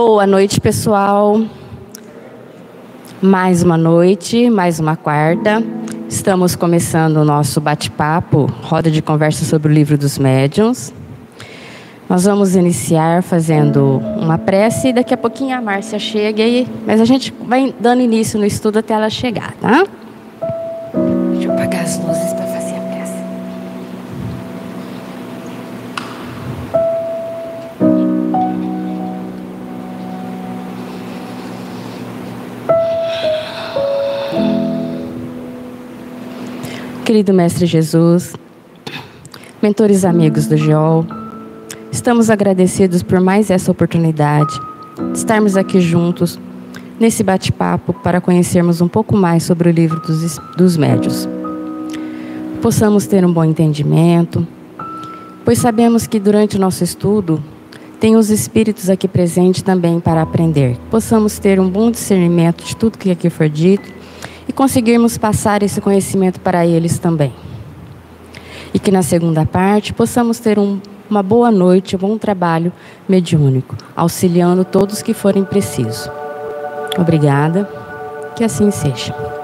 Boa noite, pessoal. Mais uma noite, mais uma quarta. Estamos começando o nosso bate-papo, roda de conversa sobre o livro dos médiuns. Nós vamos iniciar fazendo uma prece e daqui a pouquinho a Márcia chega, aí, mas a gente vai dando início no estudo até ela chegar, tá? Deixa eu apagar as luzes Querido Mestre Jesus, mentores amigos do GEOL, Estamos agradecidos por mais essa oportunidade de estarmos aqui juntos nesse bate-papo para conhecermos um pouco mais sobre o livro dos, dos médios. Possamos ter um bom entendimento, pois sabemos que durante o nosso estudo tem os espíritos aqui presentes também para aprender. Possamos ter um bom discernimento de tudo que aqui for dito conseguirmos passar esse conhecimento para eles também. E que na segunda parte possamos ter um uma boa noite, um bom trabalho mediúnico, auxiliando todos que forem precisos. Obrigada, que assim seja.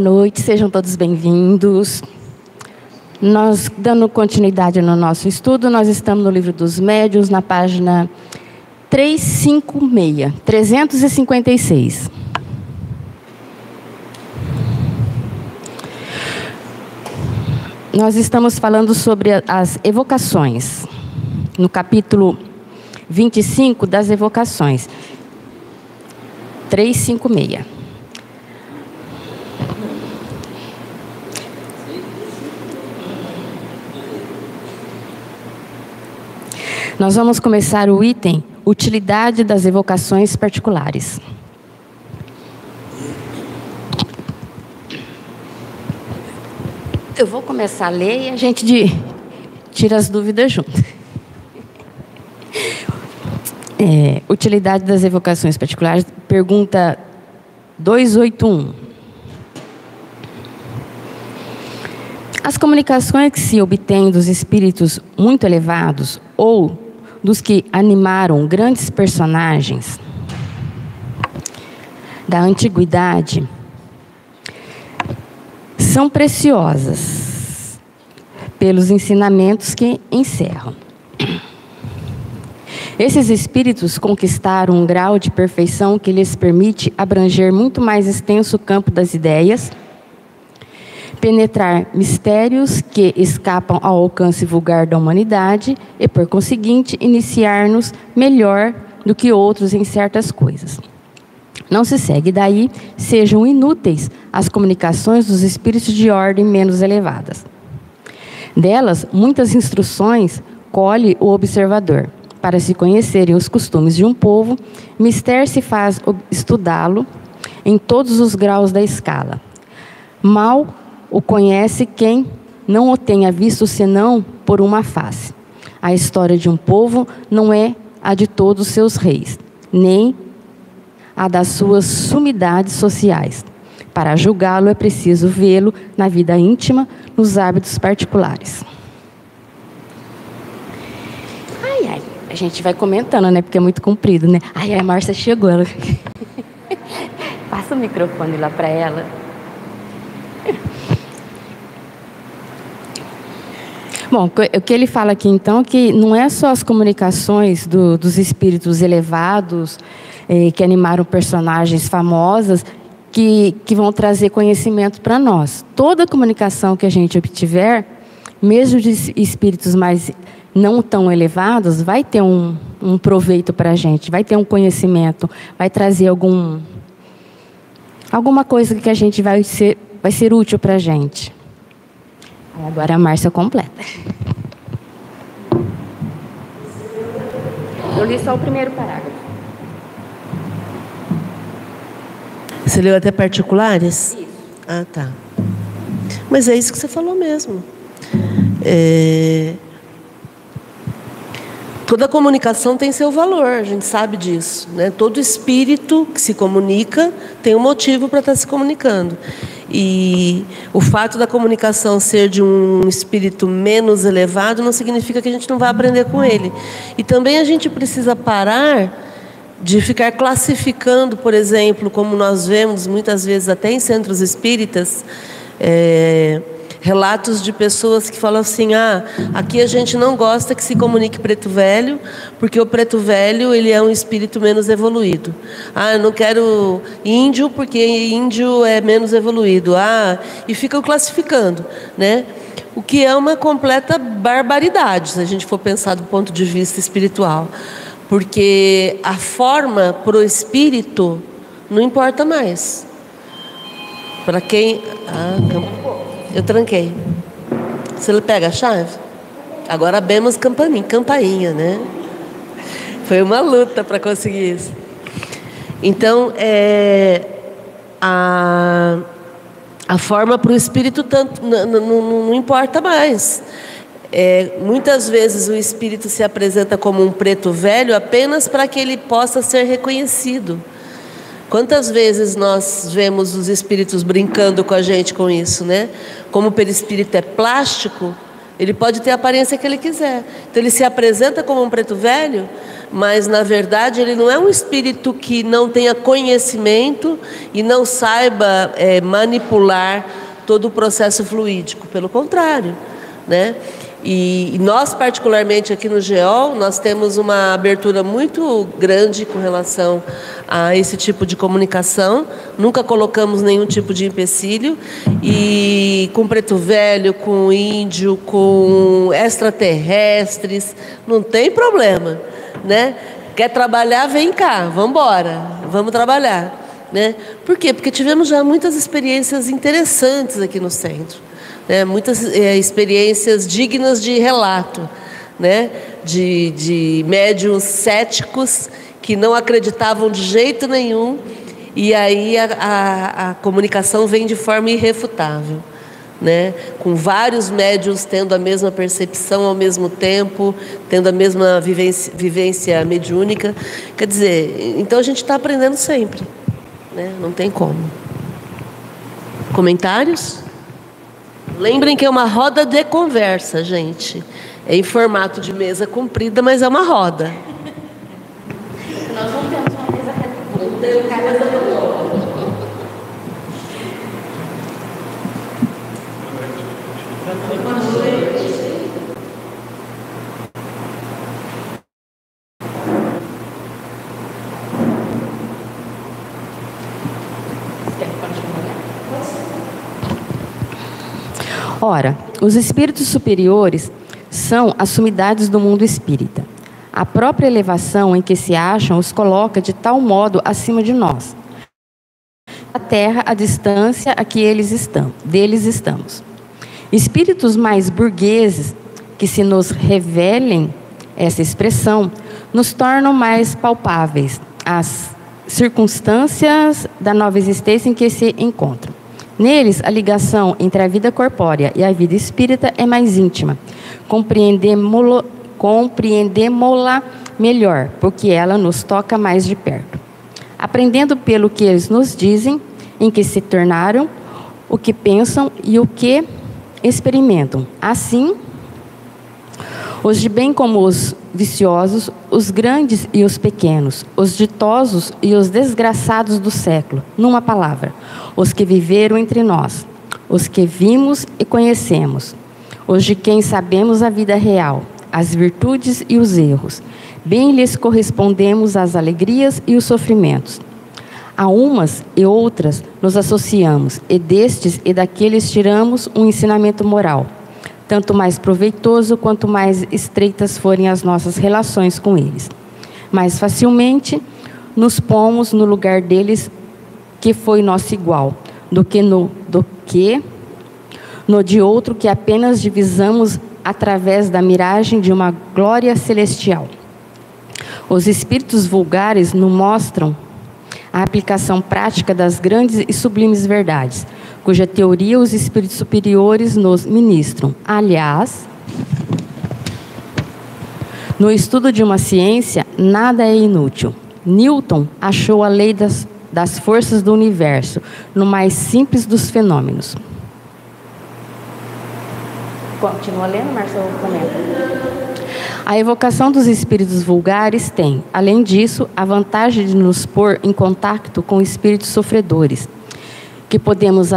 Noite, sejam todos bem-vindos. Nós, dando continuidade no nosso estudo, nós estamos no livro dos médios, na página 356, 356. Nós estamos falando sobre as evocações, no capítulo 25 das evocações. 356. Nós vamos começar o item utilidade das evocações particulares. Eu vou começar a ler e a gente de, tira as dúvidas junto. É, utilidade das evocações particulares, pergunta 281. As comunicações que se obtêm dos espíritos muito elevados ou dos que animaram grandes personagens da antiguidade são preciosas pelos ensinamentos que encerram. Esses espíritos conquistaram um grau de perfeição que lhes permite abranger muito mais extenso campo das ideias penetrar mistérios que escapam ao alcance vulgar da humanidade e, por conseguinte, iniciar-nos melhor do que outros em certas coisas. Não se segue daí sejam inúteis as comunicações dos espíritos de ordem menos elevadas. Delas, muitas instruções colhe o observador. Para se conhecerem os costumes de um povo, mister se faz estudá-lo em todos os graus da escala. Mal o conhece quem não o tenha visto senão por uma face. A história de um povo não é a de todos os seus reis, nem a das suas sumidades sociais. Para julgá-lo é preciso vê-lo na vida íntima, nos hábitos particulares. Ai, ai, a gente vai comentando, né? Porque é muito comprido, né? Ai, a Márcia chegou. Ela... Passa o microfone lá para ela. Bom, o que ele fala aqui então é que não é só as comunicações do, dos espíritos elevados eh, que animaram personagens famosas que, que vão trazer conhecimento para nós. Toda comunicação que a gente obtiver, mesmo de espíritos mais não tão elevados, vai ter um, um proveito para a gente, vai ter um conhecimento, vai trazer algum alguma coisa que a gente vai ser, vai ser útil para a gente. Agora a Márcia completa. Eu li só o primeiro parágrafo. Você leu até particulares? Isso. Ah, tá. Mas é isso que você falou mesmo. É... Toda comunicação tem seu valor, a gente sabe disso. Né? Todo espírito que se comunica tem um motivo para estar se comunicando. E o fato da comunicação ser de um espírito menos elevado não significa que a gente não vai aprender com ele. E também a gente precisa parar de ficar classificando, por exemplo, como nós vemos muitas vezes até em centros espíritas, é, relatos de pessoas que falam assim: ah, aqui a gente não gosta que se comunique preto velho, porque o preto velho ele é um espírito menos evoluído. Ah, eu não quero índio porque índio é menos evoluído. Ah, e ficam classificando, né? O que é uma completa barbaridade, se a gente for pensar do ponto de vista espiritual. Porque a forma para o espírito não importa mais. Para quem. Ah, eu tranquei. Você pega a chave? Agora abemos campainha, campainha, né? Foi uma luta para conseguir isso. Então, é, a, a forma para o espírito tanto, não importa mais. É, muitas vezes o espírito se apresenta como um preto velho apenas para que ele possa ser reconhecido. Quantas vezes nós vemos os espíritos brincando com a gente com isso, né? Como o perispírito é plástico, ele pode ter a aparência que ele quiser. Então ele se apresenta como um preto velho, mas na verdade ele não é um espírito que não tenha conhecimento e não saiba é, manipular todo o processo fluídico. Pelo contrário, né? E, nós, particularmente aqui no GEOL, nós temos uma abertura muito grande com relação a esse tipo de comunicação. Nunca colocamos nenhum tipo de empecilho. E com preto velho, com índio, com extraterrestres, não tem problema, né? Quer trabalhar, vem cá, vamos embora, vamos trabalhar. Né? Por quê? Porque tivemos já muitas experiências interessantes aqui no centro né, muitas é, experiências dignas de relato, né, de, de médiums céticos que não acreditavam de jeito nenhum, e aí a, a, a comunicação vem de forma irrefutável. Né? com vários médios tendo a mesma percepção ao mesmo tempo, tendo a mesma vivência, vivência mediúnica. Quer dizer, então a gente está aprendendo sempre. Né? Não tem como. Comentários? Lembrem que é uma roda de conversa, gente. É em formato de mesa comprida, mas é uma roda. Nós não temos uma mesa redonda. Ora, os espíritos superiores são as sumidades do mundo espírita. A própria elevação em que se acham os coloca de tal modo acima de nós. A terra, a distância a que eles estão, deles estamos. Espíritos mais burgueses que se nos revelem essa expressão nos tornam mais palpáveis as circunstâncias da nova existência em que se encontram. Neles, a ligação entre a vida corpórea e a vida espírita é mais íntima. Compreendemo-la melhor, porque ela nos toca mais de perto. Aprendendo pelo que eles nos dizem, em que se tornaram, o que pensam e o que experimentam. Assim, de bem como os viciosos, os grandes e os pequenos, os ditosos e os desgraçados do século, numa palavra, os que viveram entre nós, os que vimos e conhecemos, os de quem sabemos a vida real, as virtudes e os erros, bem lhes correspondemos as alegrias e os sofrimentos. A umas e outras nos associamos, e destes e daqueles tiramos um ensinamento moral tanto mais proveitoso quanto mais estreitas forem as nossas relações com eles. Mais facilmente nos pomos no lugar deles que foi nosso igual, do que no do que no de outro que apenas divisamos através da miragem de uma glória celestial. Os espíritos vulgares nos mostram a aplicação prática das grandes e sublimes verdades, cuja teoria os espíritos superiores nos ministram. Aliás, no estudo de uma ciência, nada é inútil. Newton achou a lei das, das forças do universo no mais simples dos fenômenos. Continua lendo, Marcelo? A evocação dos espíritos vulgares tem, além disso, a vantagem de nos pôr em contato com espíritos sofredores, que podemos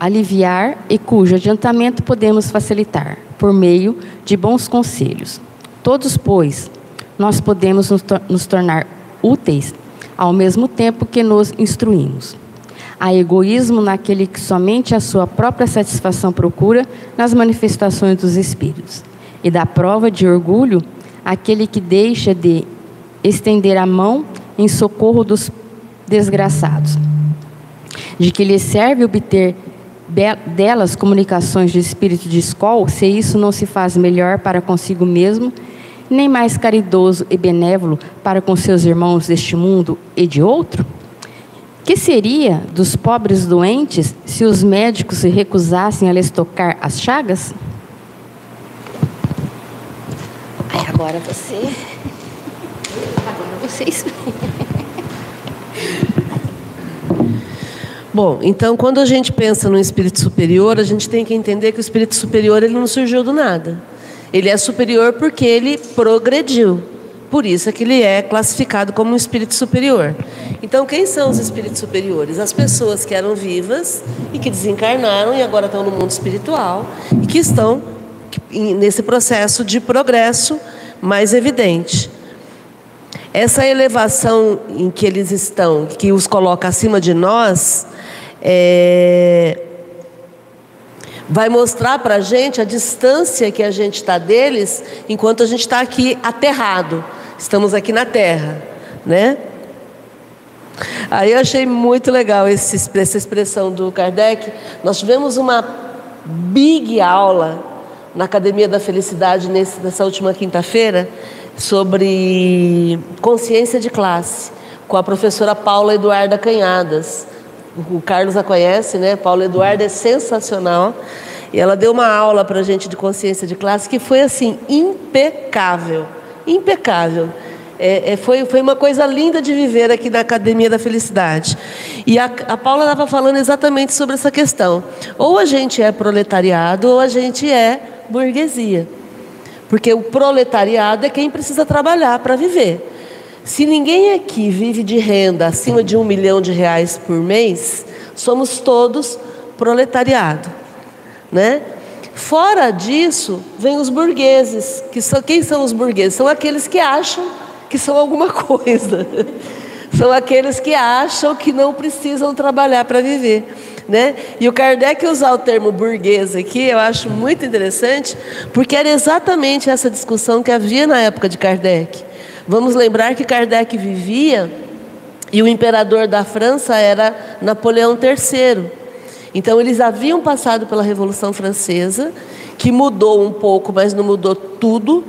aliviar e cujo adiantamento podemos facilitar, por meio de bons conselhos. Todos, pois, nós podemos nos, tor nos tornar úteis ao mesmo tempo que nos instruímos. Há egoísmo naquele que somente a sua própria satisfação procura nas manifestações dos espíritos. E da prova de orgulho aquele que deixa de estender a mão em socorro dos desgraçados. De que lhe serve obter delas comunicações de espírito de escola, se isso não se faz melhor para consigo mesmo nem mais caridoso e benévolo para com seus irmãos deste mundo e de outro? Que seria dos pobres doentes se os médicos se recusassem a lhes tocar as chagas? Ai, agora você. Agora vocês. Bom, então quando a gente pensa no espírito superior, a gente tem que entender que o espírito superior ele não surgiu do nada. Ele é superior porque ele progrediu. Por isso é que ele é classificado como um espírito superior. Então, quem são os espíritos superiores? As pessoas que eram vivas e que desencarnaram e agora estão no mundo espiritual e que estão nesse processo de progresso mais evidente. Essa elevação em que eles estão, que os coloca acima de nós, é, vai mostrar para a gente a distância que a gente está deles enquanto a gente está aqui aterrado. Estamos aqui na terra, né? Aí eu achei muito legal esse, essa expressão do Kardec. Nós tivemos uma big aula na Academia da Felicidade nesse, nessa última quinta-feira sobre consciência de classe com a professora Paula Eduarda Canhadas o Carlos a conhece, né? Paula Eduardo é sensacional. E ela deu uma aula para a gente de consciência de classe que foi assim, impecável. Impecável. É, é, foi, foi uma coisa linda de viver aqui na Academia da Felicidade. E a, a Paula estava falando exatamente sobre essa questão. Ou a gente é proletariado ou a gente é burguesia. Porque o proletariado é quem precisa trabalhar para viver. Se ninguém aqui vive de renda acima de um milhão de reais por mês, somos todos proletariado, né? Fora disso, vem os burgueses, que são quem são os burgueses? São aqueles que acham que são alguma coisa. São aqueles que acham que não precisam trabalhar para viver. Né? E o Kardec usar o termo burguês aqui, eu acho muito interessante, porque era exatamente essa discussão que havia na época de Kardec. Vamos lembrar que Kardec vivia e o imperador da França era Napoleão III. Então eles haviam passado pela Revolução Francesa, que mudou um pouco, mas não mudou tudo.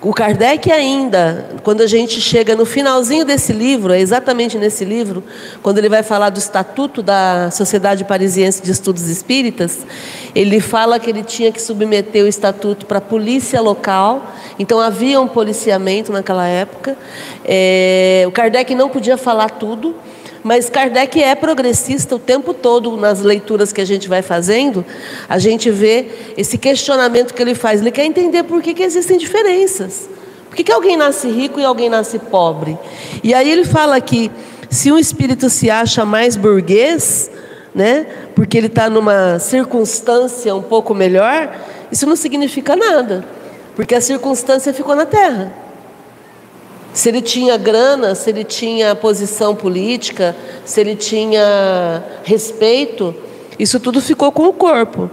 O Kardec ainda, quando a gente chega no finalzinho desse livro, é exatamente nesse livro, quando ele vai falar do estatuto da Sociedade Parisiense de Estudos Espíritas, ele fala que ele tinha que submeter o estatuto para a polícia local, então havia um policiamento naquela época. É, o Kardec não podia falar tudo, mas Kardec é progressista o tempo todo nas leituras que a gente vai fazendo. A gente vê esse questionamento que ele faz. Ele quer entender por que, que existem diferenças. Por que, que alguém nasce rico e alguém nasce pobre? E aí ele fala que se um espírito se acha mais burguês, né, porque ele está numa circunstância um pouco melhor, isso não significa nada, porque a circunstância ficou na terra. Se ele tinha grana, se ele tinha posição política, se ele tinha respeito, isso tudo ficou com o corpo.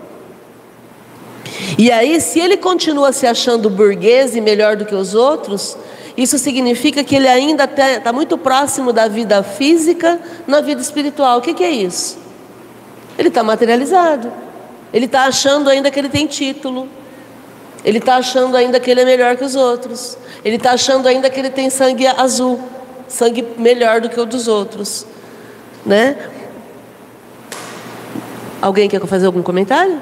E aí, se ele continua se achando burguês e melhor do que os outros, isso significa que ele ainda está muito próximo da vida física na vida espiritual. O que, que é isso? Ele está materializado. Ele está achando ainda que ele tem título. Ele está achando ainda que ele é melhor que os outros. Ele está achando ainda que ele tem sangue azul, sangue melhor do que o dos outros, né? Alguém quer fazer algum comentário?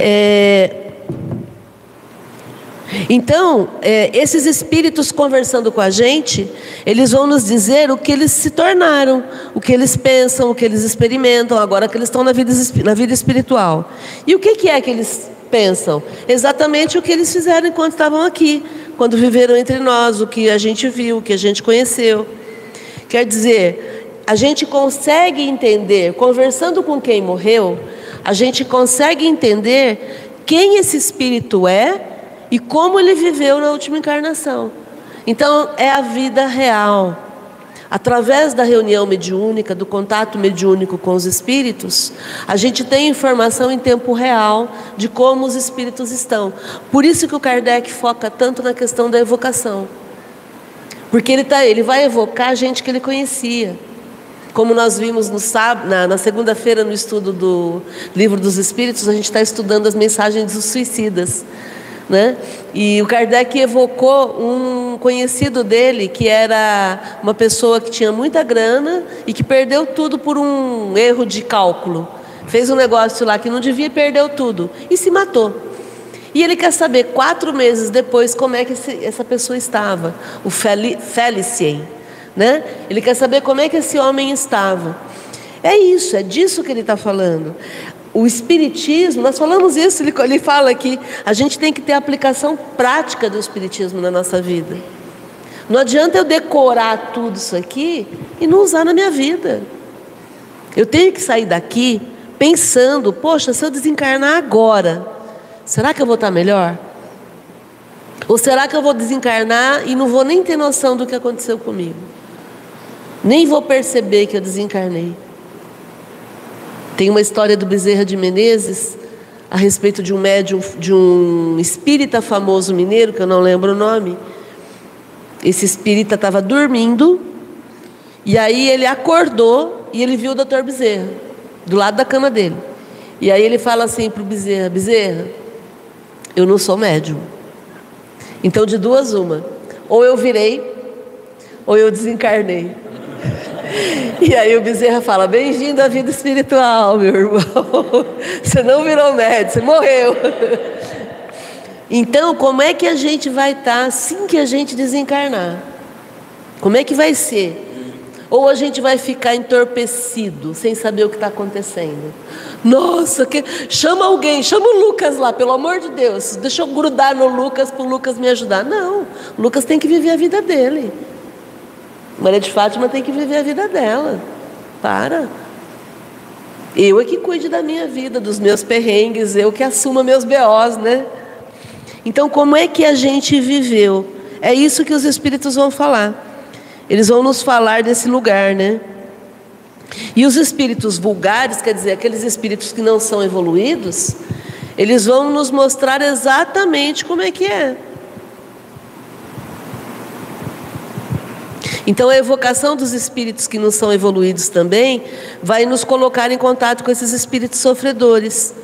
É, então, é, esses espíritos conversando com a gente, eles vão nos dizer o que eles se tornaram, o que eles pensam, o que eles experimentam, agora que eles estão na vida, na vida espiritual. E o que, que é que eles pensam? Exatamente o que eles fizeram enquanto estavam aqui, quando viveram entre nós, o que a gente viu, o que a gente conheceu. Quer dizer, a gente consegue entender, conversando com quem morreu, a gente consegue entender quem esse espírito é e como ele viveu na última encarnação. Então, é a vida real. Através da reunião mediúnica, do contato mediúnico com os espíritos, a gente tem informação em tempo real de como os espíritos estão. Por isso que o Kardec foca tanto na questão da evocação. Porque ele, tá, ele vai evocar gente que ele conhecia. Como nós vimos no sábado, na, na segunda-feira no estudo do Livro dos Espíritos, a gente está estudando as mensagens dos suicidas. Né? E o Kardec evocou um conhecido dele que era uma pessoa que tinha muita grana e que perdeu tudo por um erro de cálculo. Fez um negócio lá que não devia e perdeu tudo e se matou. E ele quer saber, quatro meses depois, como é que esse, essa pessoa estava, o Felicien. Né? Ele quer saber como é que esse homem estava. É isso, é disso que ele está falando o Espiritismo, nós falamos isso, ele, ele fala que a gente tem que ter aplicação prática do Espiritismo na nossa vida. Não adianta eu decorar tudo isso aqui e não usar na minha vida. Eu tenho que sair daqui pensando, poxa, se eu desencarnar agora, será que eu vou estar melhor? Ou será que eu vou desencarnar e não vou nem ter noção do que aconteceu comigo? Nem vou perceber que eu desencarnei. Tem uma história do Bezerra de Menezes a respeito de um médium, de um espírita famoso mineiro, que eu não lembro o nome. Esse espírita estava dormindo e aí ele acordou e ele viu o doutor Bezerra do lado da cama dele. E aí ele fala assim para o Bezerra: Bezerra, eu não sou médium. Então, de duas, uma. Ou eu virei, ou eu desencarnei. E aí o Bezerra fala: Bem-vindo à vida espiritual, meu irmão. Você não virou médico, você morreu. Então, como é que a gente vai estar assim que a gente desencarnar? Como é que vai ser? Ou a gente vai ficar entorpecido, sem saber o que está acontecendo? Nossa, que... chama alguém, chama o Lucas lá, pelo amor de Deus. Deixa eu grudar no Lucas para o Lucas me ajudar. Não, o Lucas tem que viver a vida dele. Maria de Fátima tem que viver a vida dela. Para. Eu é que cuide da minha vida, dos meus perrengues, eu que assuma meus BOs, né? Então, como é que a gente viveu? É isso que os espíritos vão falar. Eles vão nos falar desse lugar, né? E os espíritos vulgares, quer dizer, aqueles espíritos que não são evoluídos, eles vão nos mostrar exatamente como é que é. Então, a evocação dos espíritos que não são evoluídos também vai nos colocar em contato com esses espíritos sofredores.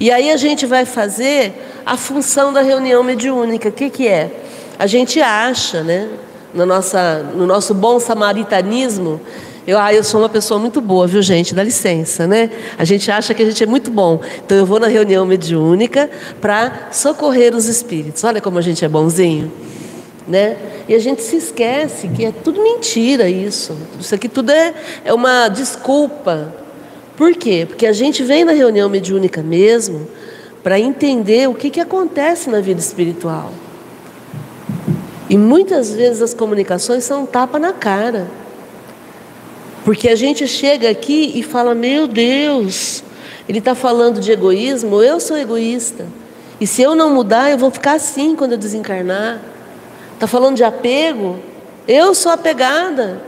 E aí a gente vai fazer a função da reunião mediúnica. O que, que é? A gente acha, né, no, nossa, no nosso bom samaritanismo, eu, ah, eu sou uma pessoa muito boa, viu, gente? Dá licença, né? A gente acha que a gente é muito bom. Então eu vou na reunião mediúnica para socorrer os espíritos. Olha como a gente é bonzinho né? E a gente se esquece que é tudo mentira isso. Isso aqui tudo é, é uma desculpa. Por quê? Porque a gente vem na reunião mediúnica mesmo para entender o que, que acontece na vida espiritual. E muitas vezes as comunicações são um tapa na cara. Porque a gente chega aqui e fala: Meu Deus, ele está falando de egoísmo, eu sou egoísta. E se eu não mudar, eu vou ficar assim quando eu desencarnar. Está falando de apego? Eu sou apegada.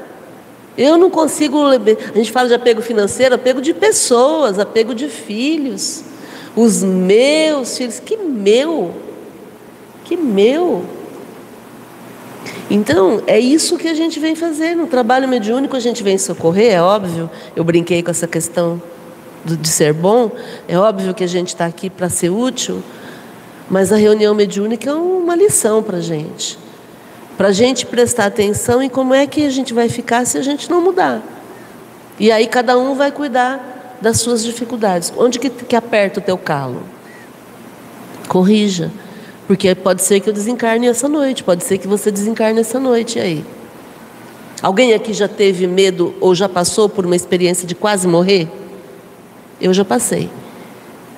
Eu não consigo. A gente fala de apego financeiro, apego de pessoas, apego de filhos. Os meus filhos. Que meu? Que meu? Então, é isso que a gente vem fazer. No trabalho mediúnico, a gente vem socorrer, é óbvio. Eu brinquei com essa questão de ser bom. É óbvio que a gente está aqui para ser útil. Mas a reunião mediúnica é uma lição para a gente. Para a gente prestar atenção em como é que a gente vai ficar se a gente não mudar. E aí cada um vai cuidar das suas dificuldades. Onde que, que aperta o teu calo? Corrija. Porque pode ser que eu desencarne essa noite, pode ser que você desencarne essa noite aí. Alguém aqui já teve medo ou já passou por uma experiência de quase morrer? Eu já passei.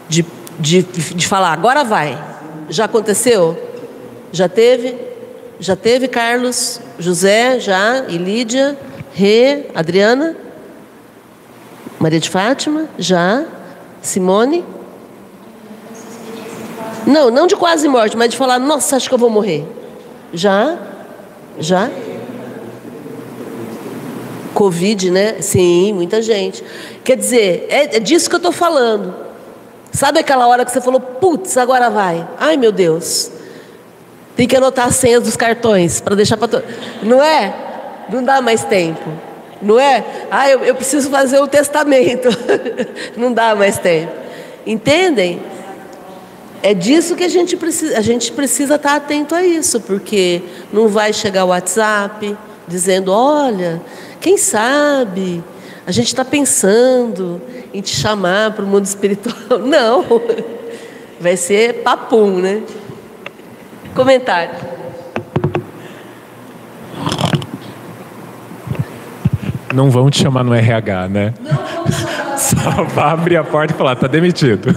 De, de, de falar, agora vai. Já aconteceu? Já teve? Já teve, Carlos? José? Já? E Lídia? Rê? Adriana? Maria de Fátima? Já? Simone? Não, não de quase morte, mas de falar, nossa, acho que eu vou morrer. Já? Já? Covid, né? Sim, muita gente. Quer dizer, é, é disso que eu estou falando. Sabe aquela hora que você falou, putz, agora vai. Ai, meu Deus. Tem que anotar as senhas dos cartões para deixar para. Não é? Não dá mais tempo. Não é? Ah, eu, eu preciso fazer o testamento. Não dá mais tempo. Entendem? É disso que a gente precisa, a gente precisa estar atento a isso, porque não vai chegar o WhatsApp dizendo, olha, quem sabe a gente está pensando em te chamar para o mundo espiritual. Não, vai ser papum, né? Comentário. Não vão te chamar no RH, né? Só vai abrir a porta e falar, tá demitido.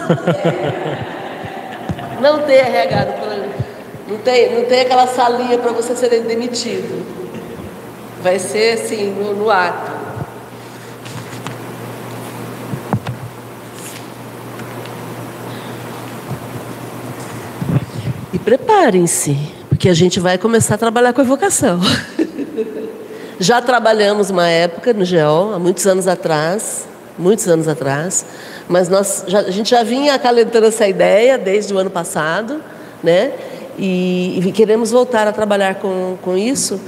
Não tem RH no. Não tem, não tem aquela salinha para você ser demitido. Vai ser assim, no, no ato. Preparem-se, porque a gente vai começar a trabalhar com evocação. Já trabalhamos uma época no GEOL, há muitos anos atrás, muitos anos atrás, mas nós já, a gente já vinha acalentando essa ideia desde o ano passado, né? E, e queremos voltar a trabalhar com, com isso,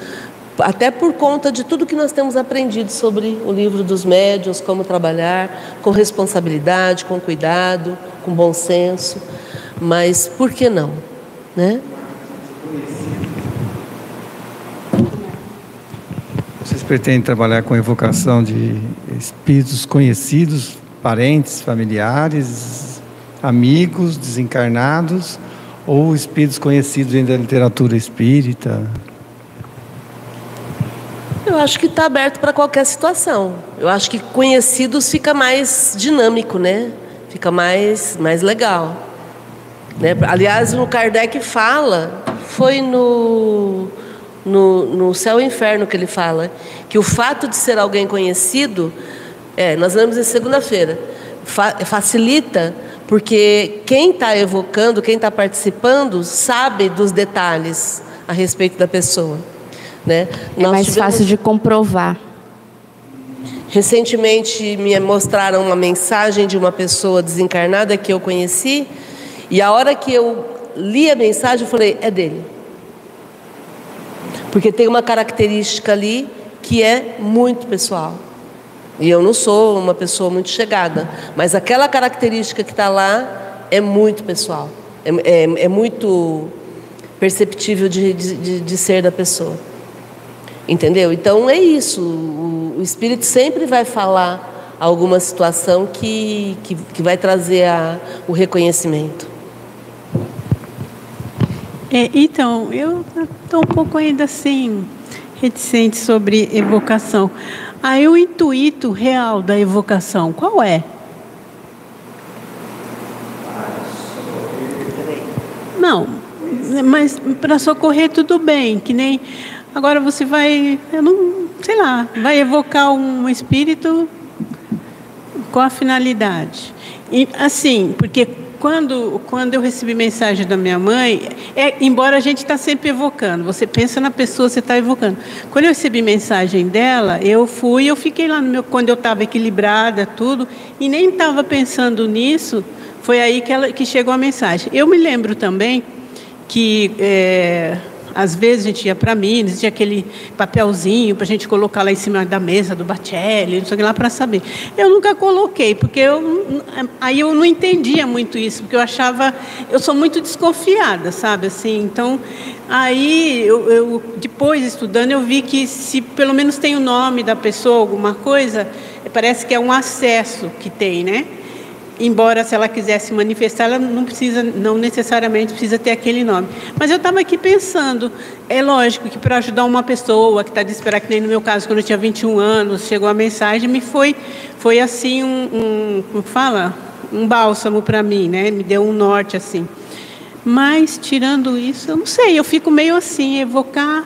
até por conta de tudo que nós temos aprendido sobre o livro dos médiuns, como trabalhar com responsabilidade, com cuidado, com bom senso. Mas por que não? Né? Vocês pretendem trabalhar com evocação de espíritos conhecidos, parentes, familiares, amigos, desencarnados, ou espíritos conhecidos dentro da literatura espírita? Eu acho que está aberto para qualquer situação. Eu acho que conhecidos fica mais dinâmico, né? Fica mais, mais legal. Né? Aliás, o Kardec fala, foi no, no, no Céu e Inferno que ele fala, que o fato de ser alguém conhecido, é, nós lemos em segunda-feira, fa facilita porque quem está evocando, quem está participando, sabe dos detalhes a respeito da pessoa. Né? É mais tivemos... fácil de comprovar. Recentemente me mostraram uma mensagem de uma pessoa desencarnada que eu conheci, e a hora que eu li a mensagem, eu falei: é dele. Porque tem uma característica ali que é muito pessoal. E eu não sou uma pessoa muito chegada, mas aquela característica que está lá é muito pessoal, é, é, é muito perceptível de, de, de ser da pessoa. Entendeu? Então é isso. O, o espírito sempre vai falar alguma situação que, que, que vai trazer a, o reconhecimento. É, então, eu estou um pouco ainda assim reticente sobre evocação. Aí o intuito real da evocação, qual é? Não, mas para socorrer tudo bem, que nem Agora você vai, eu não, sei lá, vai evocar um espírito com a finalidade. E assim, porque quando, quando eu recebi mensagem da minha mãe, é, embora a gente está sempre evocando, você pensa na pessoa, você está evocando. Quando eu recebi mensagem dela, eu fui, eu fiquei lá no meu, quando eu estava equilibrada, tudo, e nem estava pensando nisso, foi aí que, ela, que chegou a mensagem. Eu me lembro também que é, às vezes a gente ia para Minas, tinha aquele papelzinho para a gente colocar lá em cima da mesa do Batelli, não sei o que lá para saber. Eu nunca coloquei, porque eu, aí eu não entendia muito isso, porque eu achava, eu sou muito desconfiada, sabe, assim, então, aí eu, eu depois estudando eu vi que se pelo menos tem o nome da pessoa, alguma coisa, parece que é um acesso que tem, né? Embora se ela quisesse manifestar, ela não precisa, não necessariamente precisa ter aquele nome. Mas eu estava aqui pensando, é lógico que para ajudar uma pessoa que está desesperada, que nem no meu caso, quando eu tinha 21 anos, chegou a mensagem, me foi, foi assim um, um como fala, um bálsamo para mim, né? Me deu um norte assim. Mas tirando isso, eu não sei, eu fico meio assim, evocar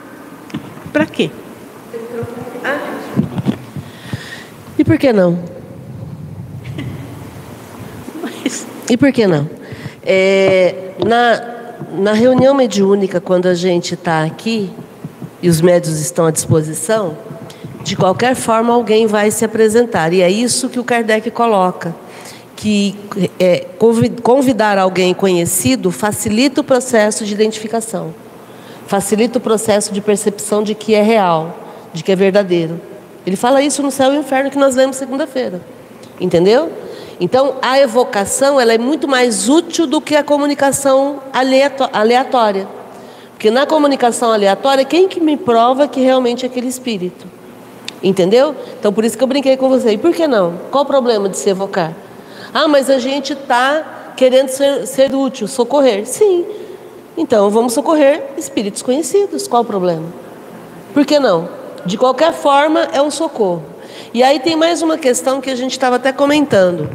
para quê? E por que não? E por que não? É, na, na reunião mediúnica, quando a gente está aqui e os médios estão à disposição, de qualquer forma alguém vai se apresentar. E é isso que o Kardec coloca. Que é, convidar alguém conhecido facilita o processo de identificação, facilita o processo de percepção de que é real, de que é verdadeiro. Ele fala isso no Céu e Inferno que nós lemos segunda-feira. Entendeu? Então, a evocação ela é muito mais útil do que a comunicação aleatória. Porque na comunicação aleatória, quem que me prova que realmente é aquele espírito? Entendeu? Então, por isso que eu brinquei com você. E por que não? Qual o problema de se evocar? Ah, mas a gente está querendo ser, ser útil, socorrer. Sim. Então, vamos socorrer espíritos conhecidos. Qual o problema? Por que não? De qualquer forma, é um socorro. E aí tem mais uma questão que a gente estava até comentando.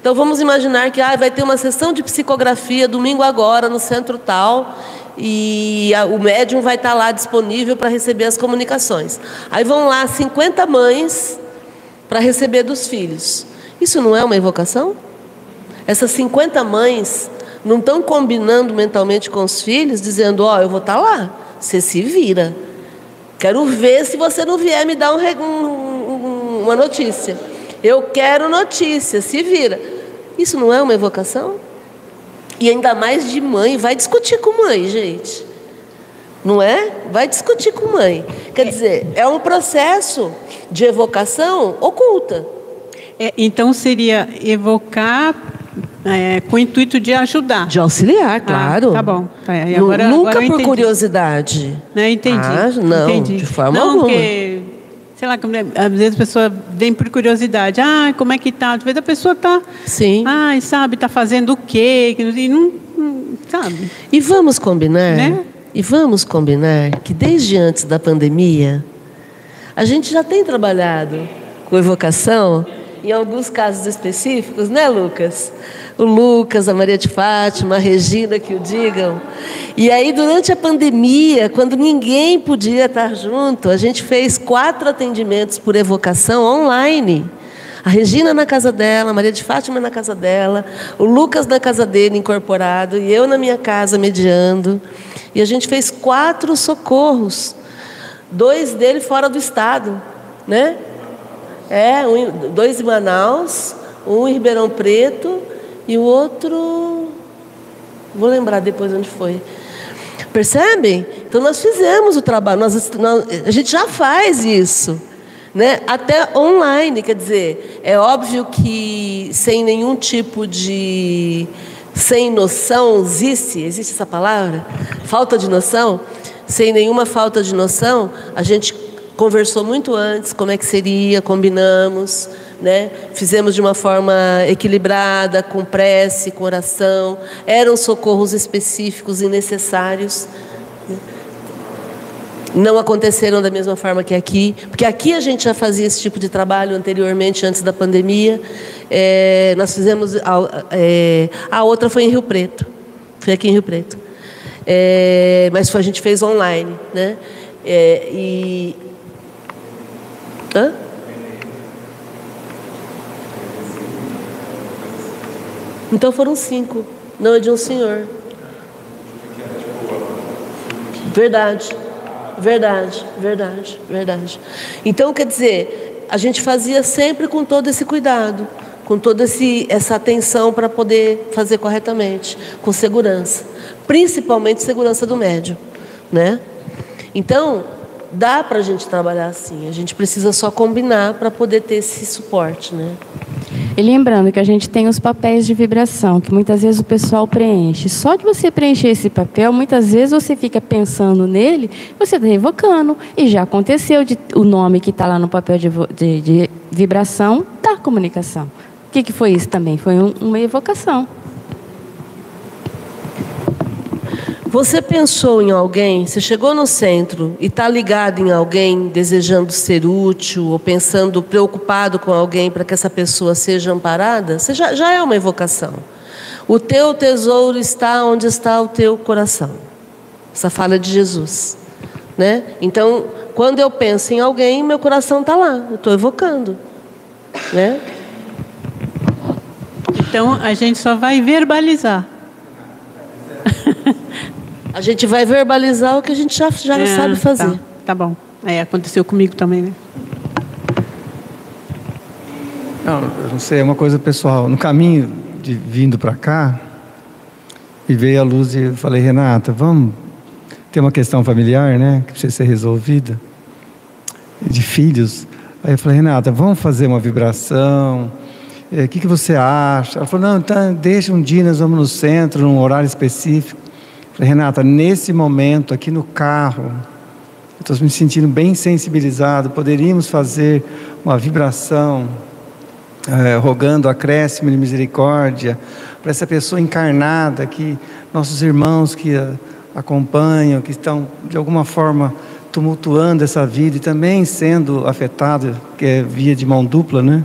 Então vamos imaginar que ah, vai ter uma sessão de psicografia domingo agora no centro tal e a, o médium vai estar tá lá disponível para receber as comunicações. Aí vão lá 50 mães para receber dos filhos. Isso não é uma evocação? Essas 50 mães não estão combinando mentalmente com os filhos, dizendo: Ó, oh, eu vou estar tá lá, você se vira. Quero ver se você não vier me dar um, um, uma notícia. Eu quero notícia, se vira. Isso não é uma evocação? E ainda mais de mãe, vai discutir com mãe, gente. Não é? Vai discutir com mãe. Quer dizer, é um processo de evocação oculta. É, então seria evocar é, com o intuito de ajudar. De auxiliar, ah, claro. Ah, tá bom. Tá, agora, Nunca agora por curiosidade. Não, entendi. Ah, não, entendi. de forma não, alguma. Porque sei lá, às vezes a pessoa vem por curiosidade, ah, como é que tá? Às vezes a pessoa está, sim, ah, sabe, está fazendo o quê? E não, não, sabe? E vamos combinar, né? E vamos combinar que desde antes da pandemia a gente já tem trabalhado com evocação em alguns casos específicos, né, Lucas? O Lucas, a Maria de Fátima, a Regina que o digam. E aí, durante a pandemia, quando ninguém podia estar junto, a gente fez quatro atendimentos por evocação online. A Regina na casa dela, a Maria de Fátima na casa dela, o Lucas na casa dele incorporado e eu na minha casa mediando. E a gente fez quatro socorros, dois dele fora do estado, né? É, um, dois em Manaus, um em Ribeirão Preto e o outro. Vou lembrar depois onde foi. Percebem? Então nós fizemos o trabalho, nós, nós, a gente já faz isso. Né? Até online, quer dizer, é óbvio que sem nenhum tipo de sem noção, existe, existe essa palavra? Falta de noção? Sem nenhuma falta de noção, a gente conversou muito antes como é que seria, combinamos, né? Fizemos de uma forma equilibrada, com prece, com oração. Eram socorros específicos e necessários. Não aconteceram da mesma forma que aqui, porque aqui a gente já fazia esse tipo de trabalho anteriormente, antes da pandemia. É, nós fizemos. A, é, a outra foi em Rio Preto. Foi aqui em Rio Preto. É, mas a gente fez online. Né? É, e Então foram cinco. Não é de um senhor. Verdade. Verdade, verdade, verdade. Então, quer dizer, a gente fazia sempre com todo esse cuidado, com toda essa atenção para poder fazer corretamente, com segurança. Principalmente segurança do médium, né? Então, dá para a gente trabalhar assim. A gente precisa só combinar para poder ter esse suporte, né? E lembrando que a gente tem os papéis de vibração, que muitas vezes o pessoal preenche. Só de você preencher esse papel, muitas vezes você fica pensando nele, você está evocando. E já aconteceu de, o nome que está lá no papel de, de, de vibração da comunicação. O que, que foi isso também? Foi um, uma evocação. Você pensou em alguém, você chegou no centro e está ligado em alguém, desejando ser útil ou pensando, preocupado com alguém para que essa pessoa seja amparada, você já, já é uma evocação. O teu tesouro está onde está o teu coração. Essa fala de Jesus. Né? Então, quando eu penso em alguém, meu coração está lá, eu estou evocando. Né? Então, a gente só vai verbalizar. A gente vai verbalizar o que a gente já, já é, sabe fazer. Tá, tá bom. É, aconteceu comigo também, né? Não, eu não sei, é uma coisa pessoal. No caminho de vindo para cá, e veio a luz e falei, Renata, vamos ter uma questão familiar, né? Que precisa ser resolvida. De filhos. Aí eu falei, Renata, vamos fazer uma vibração. O é, que, que você acha? Ela falou, não, então deixa um dia, nós vamos no centro, num horário específico. Renata, nesse momento, aqui no carro, estou me sentindo bem sensibilizado, poderíamos fazer uma vibração, é, rogando acréscimo de misericórdia para essa pessoa encarnada, que nossos irmãos que a, acompanham, que estão de alguma forma tumultuando essa vida e também sendo afetados, que é via de mão dupla, né?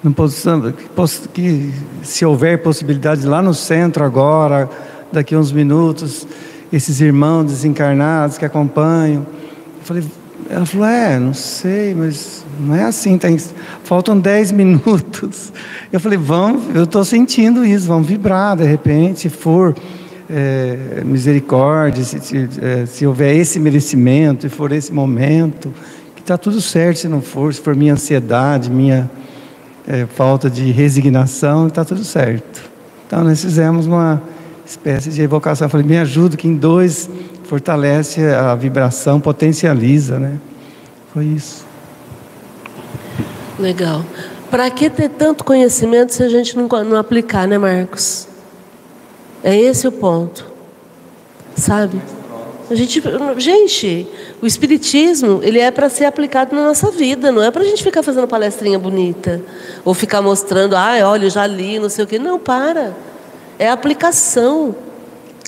Não possamos, que, que se houver possibilidade lá no centro agora, daqui a uns minutos, esses irmãos desencarnados que acompanham. Eu falei, ela falou, é, não sei, mas não é assim, tem, faltam dez minutos. Eu falei, vamos, eu estou sentindo isso, vamos vibrar, de repente, se for é, misericórdia, se, se, é, se, houver esse merecimento, e for esse momento, que está tudo certo se não for, se for minha ansiedade, minha é, falta de resignação, está tudo certo. Então nós fizemos uma espécie de evocação. Falei, me ajuda, que em dois fortalece a vibração, potencializa, né? Foi isso. Legal. Para que ter tanto conhecimento se a gente não, não aplicar, né, Marcos? É esse o ponto. Sabe? A gente, gente, o espiritismo ele é para ser aplicado na nossa vida, não é para a gente ficar fazendo palestrinha bonita ou ficar mostrando, ah, olha, eu já li, não sei o quê. Não, para. É aplicação.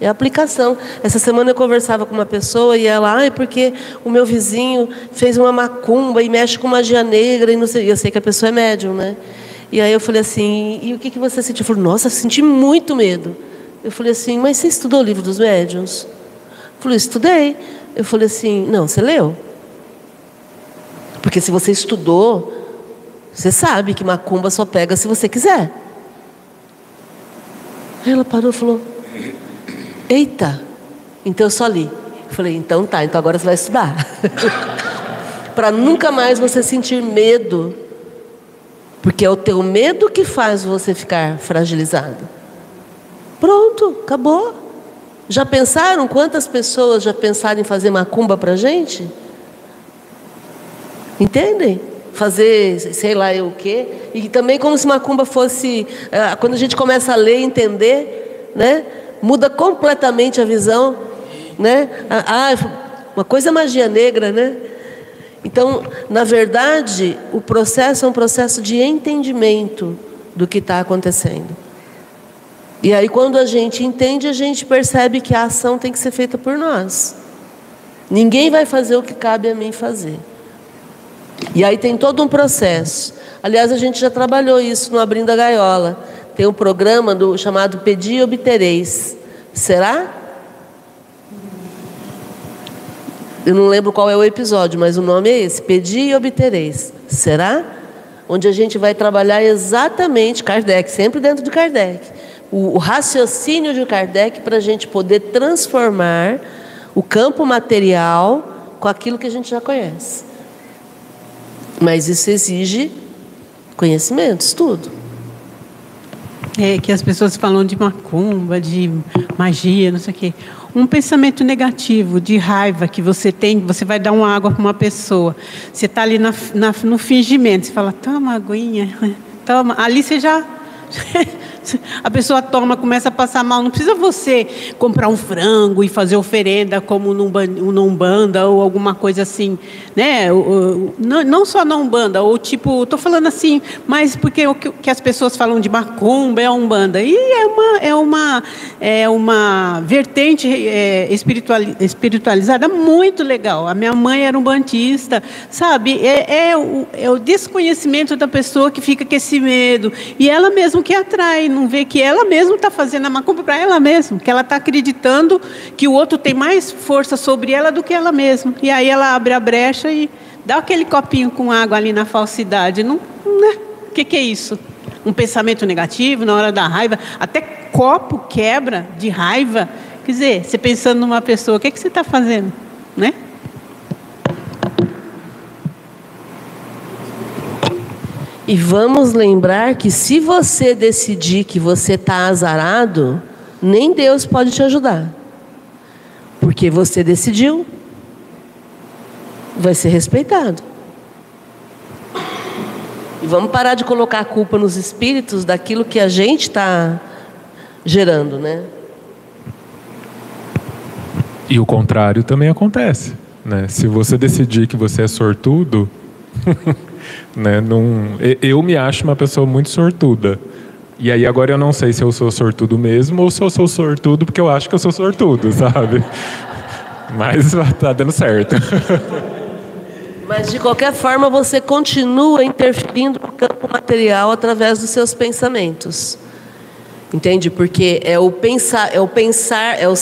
É aplicação. Essa semana eu conversava com uma pessoa e ela, ai, porque o meu vizinho fez uma macumba e mexe com magia negra e não sei. Eu sei que a pessoa é médium, né? E aí eu falei assim, e o que, que você sentiu? Falou, nossa, senti muito medo. Eu falei assim, mas você estudou o livro dos médiuns? Falei, estudei. Eu falei assim, não, você leu? Porque se você estudou, você sabe que macumba só pega se você quiser. Ela parou e falou: Eita, então eu só li. Eu falei: Então tá, então agora você vai estudar. Para nunca mais você sentir medo. Porque é o teu medo que faz você ficar fragilizado. Pronto, acabou. Já pensaram quantas pessoas já pensaram em fazer macumba para gente? Entendem? Fazer sei lá eu o quê. E também como se macumba fosse, ah, quando a gente começa a ler e entender, né? Muda completamente a visão, né? Ah, uma coisa é magia negra, né? Então, na verdade, o processo é um processo de entendimento do que está acontecendo. E aí, quando a gente entende, a gente percebe que a ação tem que ser feita por nós. Ninguém vai fazer o que cabe a mim fazer. E aí tem todo um processo. Aliás, a gente já trabalhou isso no Abrindo a Gaiola. Tem um programa do, chamado Pedi e Obtereis. Será? Eu não lembro qual é o episódio, mas o nome é esse: Pedi e Obtereis. Será? Onde a gente vai trabalhar exatamente, Kardec, sempre dentro de Kardec, o, o raciocínio de Kardec para a gente poder transformar o campo material com aquilo que a gente já conhece. Mas isso exige conhecimento, estudo. é, que as pessoas falam de macumba, de magia, não sei o quê. Um pensamento negativo, de raiva que você tem, você vai dar uma água para uma pessoa. Você está ali na, na, no fingimento, você fala, toma aguinha, toma. Ali você já a pessoa toma, começa a passar mal. Não precisa você comprar um frango e fazer oferenda como no Umbanda ou alguma coisa assim, né? Não só na Umbanda, ou tipo, estou falando assim, mas porque o que as pessoas falam de macumba é Umbanda. E é uma, é uma, é uma vertente é, espiritualizada muito legal. A minha mãe era um bandista, sabe? É, é, o, é o desconhecimento da pessoa que fica com esse medo. E ela mesmo que atrai, não vê que ela mesma está fazendo a macumba para ela mesma, que ela está acreditando que o outro tem mais força sobre ela do que ela mesma. E aí ela abre a brecha e dá aquele copinho com água ali na falsidade. Não, né? O que, que é isso? Um pensamento negativo na hora da raiva, até copo quebra de raiva. Quer dizer, você pensando numa pessoa, o que, que você está fazendo? Né? E vamos lembrar que se você decidir que você está azarado, nem Deus pode te ajudar. Porque você decidiu, vai ser respeitado. E vamos parar de colocar a culpa nos espíritos daquilo que a gente está gerando, né? E o contrário também acontece. Né? Se você decidir que você é sortudo, Né? Num, eu me acho uma pessoa muito sortuda. E aí agora eu não sei se eu sou sortudo mesmo ou se eu sou sortudo porque eu acho que eu sou sortudo, sabe? Mas tá dando certo. Mas de qualquer forma você continua interferindo no campo material através dos seus pensamentos. Entende? Porque é o pensar, é o pensar, é o,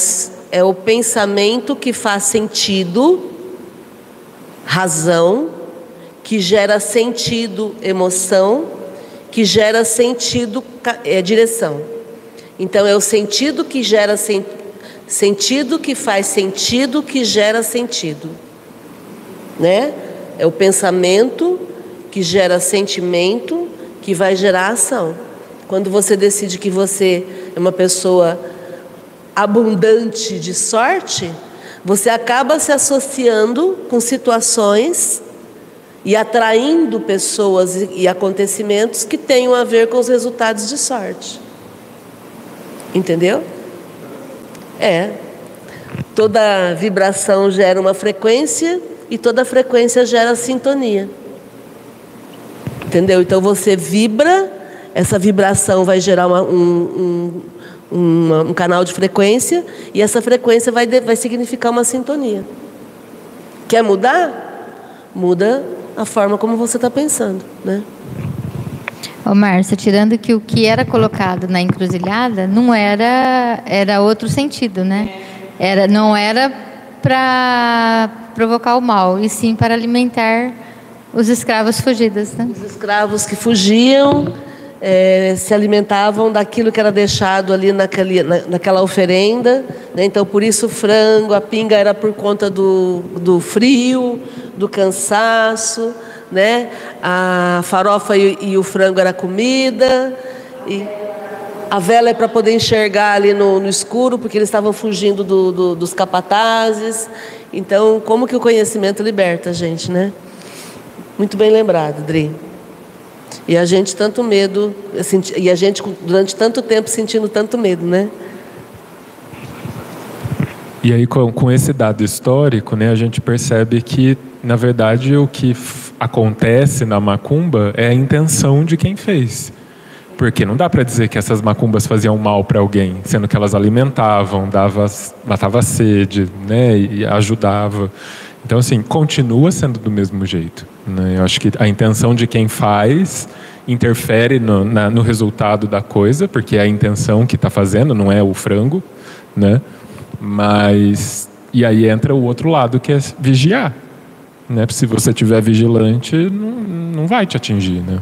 é o pensamento que faz sentido, razão, que gera sentido, emoção, que gera sentido, é, direção. Então é o sentido que gera sen, sentido, que faz sentido, que gera sentido. Né? É o pensamento que gera sentimento, que vai gerar ação. Quando você decide que você é uma pessoa abundante de sorte, você acaba se associando com situações e atraindo pessoas e acontecimentos que tenham a ver com os resultados de sorte. Entendeu? É. Toda vibração gera uma frequência e toda frequência gera sintonia. Entendeu? Então você vibra, essa vibração vai gerar uma, um, um, um, canal de frequência e essa frequência vai, vai significar uma sintonia. Quer mudar? Muda a forma como você está pensando, né? Ô Márcia, tirando que o que era colocado na encruzilhada não era era outro sentido, né? Era não era para provocar o mal, e sim para alimentar os escravos fugidos, né? Os escravos que fugiam é, se alimentavam daquilo que era deixado ali naquele, na, naquela oferenda. Né? Então, por isso o frango, a pinga era por conta do, do frio, do cansaço. Né? A farofa e, e o frango era comida. E a vela é para poder enxergar ali no, no, escuro, porque eles estavam fugindo do, do, dos capatazes. Então, como que o conhecimento liberta a gente, né? Muito bem lembrado, Dri. E a gente tanto medo, e a gente durante tanto tempo sentindo tanto medo, né? E aí com, com esse dado histórico, né, a gente percebe que na verdade o que acontece na macumba é a intenção de quem fez. Porque não dá para dizer que essas macumbas faziam mal para alguém, sendo que elas alimentavam, dava, matava sede, né, e ajudava. Então, assim, continua sendo do mesmo jeito. Né? Eu acho que a intenção de quem faz interfere no, na, no resultado da coisa, porque é a intenção que está fazendo, não é o frango, né? Mas e aí entra o outro lado que é vigiar, né? Se você tiver vigilante, não, não vai te atingir, né?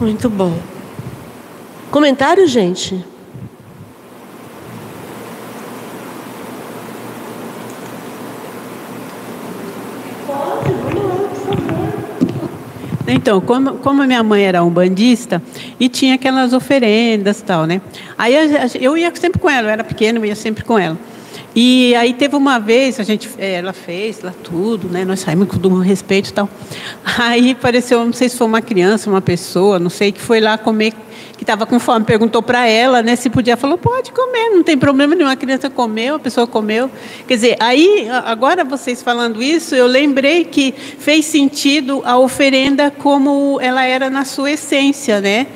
Muito bom. Comentário, gente? Então, como, como minha mãe era um bandista e tinha aquelas oferendas tal, né? Aí eu ia sempre com ela, eu era pequena, eu ia sempre com ela. E aí teve uma vez, a gente, eh, ela fez lá tudo, né? Nós saímos com todo respeito e tal. Aí apareceu, não sei se foi uma criança, uma pessoa, não sei, que foi lá comer, que estava com fome. Perguntou para ela, né, se podia. Falou, pode comer, não tem problema nenhum. A criança comeu, a pessoa comeu. Quer dizer, aí, agora vocês falando isso, eu lembrei que fez sentido a oferenda como ela era na sua essência, né?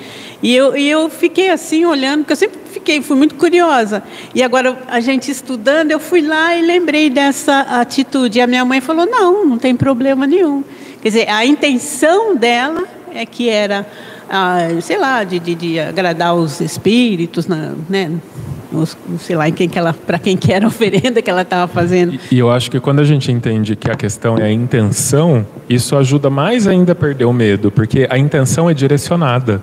E eu, e eu fiquei assim olhando, porque eu sempre fiquei, fui muito curiosa. E agora a gente estudando, eu fui lá e lembrei dessa atitude. E a minha mãe falou: não, não tem problema nenhum. Quer dizer, a intenção dela é que era, sei lá, de, de, de, agradar os espíritos, né? Os, sei lá, quem que ela, para quem que era a oferenda que ela estava fazendo. E, e eu acho que quando a gente entende que a questão é a intenção, isso ajuda mais ainda a perder o medo, porque a intenção é direcionada.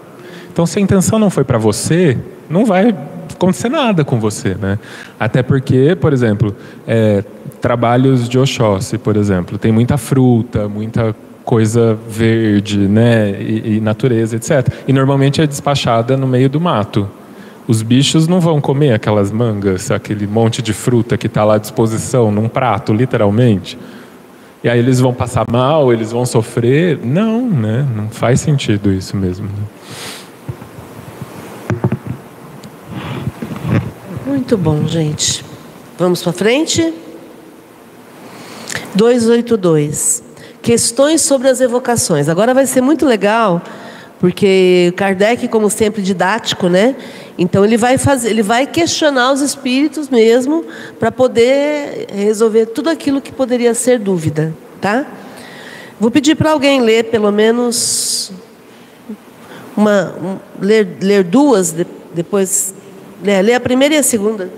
Então, se a intenção não foi para você, não vai acontecer nada com você, né? Até porque, por exemplo, é, trabalhos de Oxóssi, por exemplo, tem muita fruta, muita coisa verde, né, e, e, natureza, etc. E normalmente é despachada no meio do mato. Os bichos não vão comer aquelas mangas, aquele monte de fruta que está lá à disposição num prato, literalmente. E aí eles vão passar mal, eles vão sofrer. Não, né? Não faz sentido isso mesmo. Né? Muito bom, gente. Vamos para frente? 282. Questões sobre as evocações. Agora vai ser muito legal, porque Kardec, como sempre, didático, né? Então ele vai fazer, ele vai questionar os espíritos mesmo para poder resolver tudo aquilo que poderia ser dúvida, tá? Vou pedir para alguém ler pelo menos uma, um, ler, ler duas, depois Lê, lê a primeira e a segunda.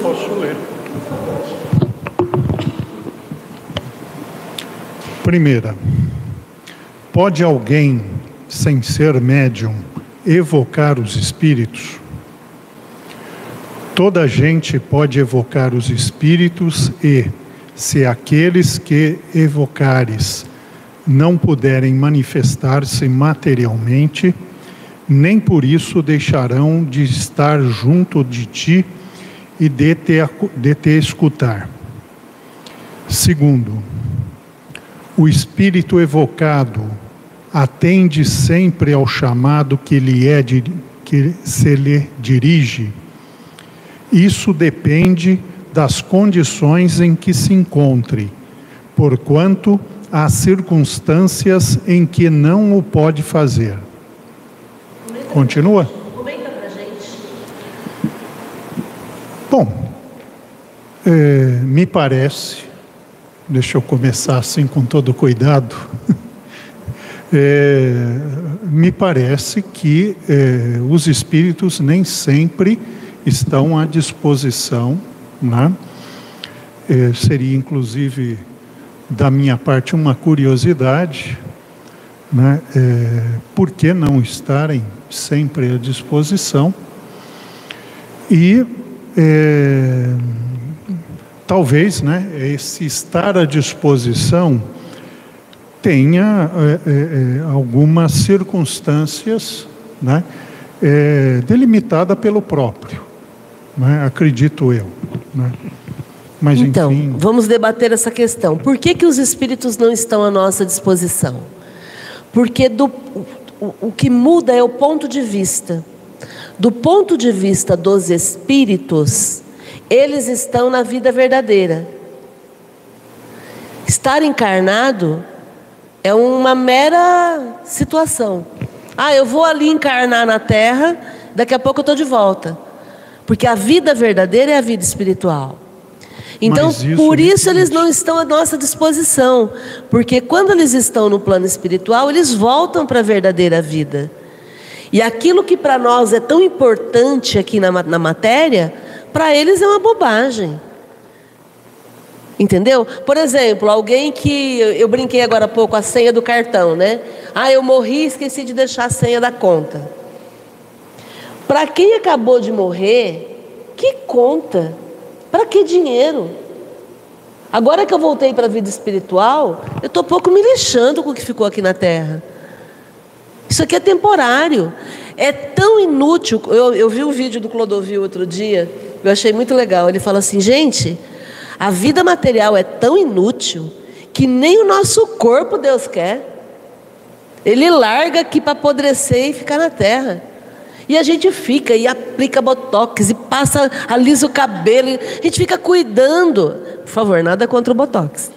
Posso ler. Primeira. Pode alguém, sem ser médium, evocar os espíritos? Toda gente pode evocar os espíritos e, se aqueles que evocares não puderem manifestar-se materialmente, nem por isso deixarão de estar junto de ti e de te, de te escutar. Segundo, o espírito evocado atende sempre ao chamado que lhe é que se lhe dirige. Isso depende das condições em que se encontre, porquanto há circunstâncias em que não o pode fazer. Continua? Comenta pra gente. Bom, é, me parece, deixa eu começar assim com todo cuidado. É, me parece que é, os espíritos nem sempre estão à disposição, né? É, seria inclusive da minha parte uma curiosidade, né? É, por que não estarem sempre à disposição. E é, talvez né, esse estar à disposição tenha é, é, é algumas circunstâncias né, é, delimitada pelo próprio, né, acredito eu. Né. Mas, então, enfim... vamos debater essa questão. Por que, que os espíritos não estão à nossa disposição? Porque do, o, o que muda é o ponto de vista. Do ponto de vista dos espíritos, eles estão na vida verdadeira. Estar encarnado é uma mera situação. Ah, eu vou ali encarnar na terra, daqui a pouco eu estou de volta. Porque a vida verdadeira é a vida espiritual. Então, isso por isso eles não estão à nossa disposição, porque quando eles estão no plano espiritual, eles voltam para a verdadeira vida. E aquilo que para nós é tão importante aqui na, na matéria, para eles é uma bobagem. Entendeu? Por exemplo, alguém que eu brinquei agora há pouco a senha do cartão, né? Ah, eu morri e esqueci de deixar a senha da conta. Para quem acabou de morrer, que conta? Para que dinheiro? Agora que eu voltei para a vida espiritual, eu estou pouco me lixando com o que ficou aqui na Terra. Isso aqui é temporário. É tão inútil. Eu, eu vi um vídeo do Clodovil outro dia, eu achei muito legal. Ele fala assim: gente, a vida material é tão inútil que nem o nosso corpo Deus quer. Ele larga aqui para apodrecer e ficar na terra. E a gente fica e aplica botox e passa, alisa o cabelo. a gente fica cuidando. Por favor, nada contra o botox.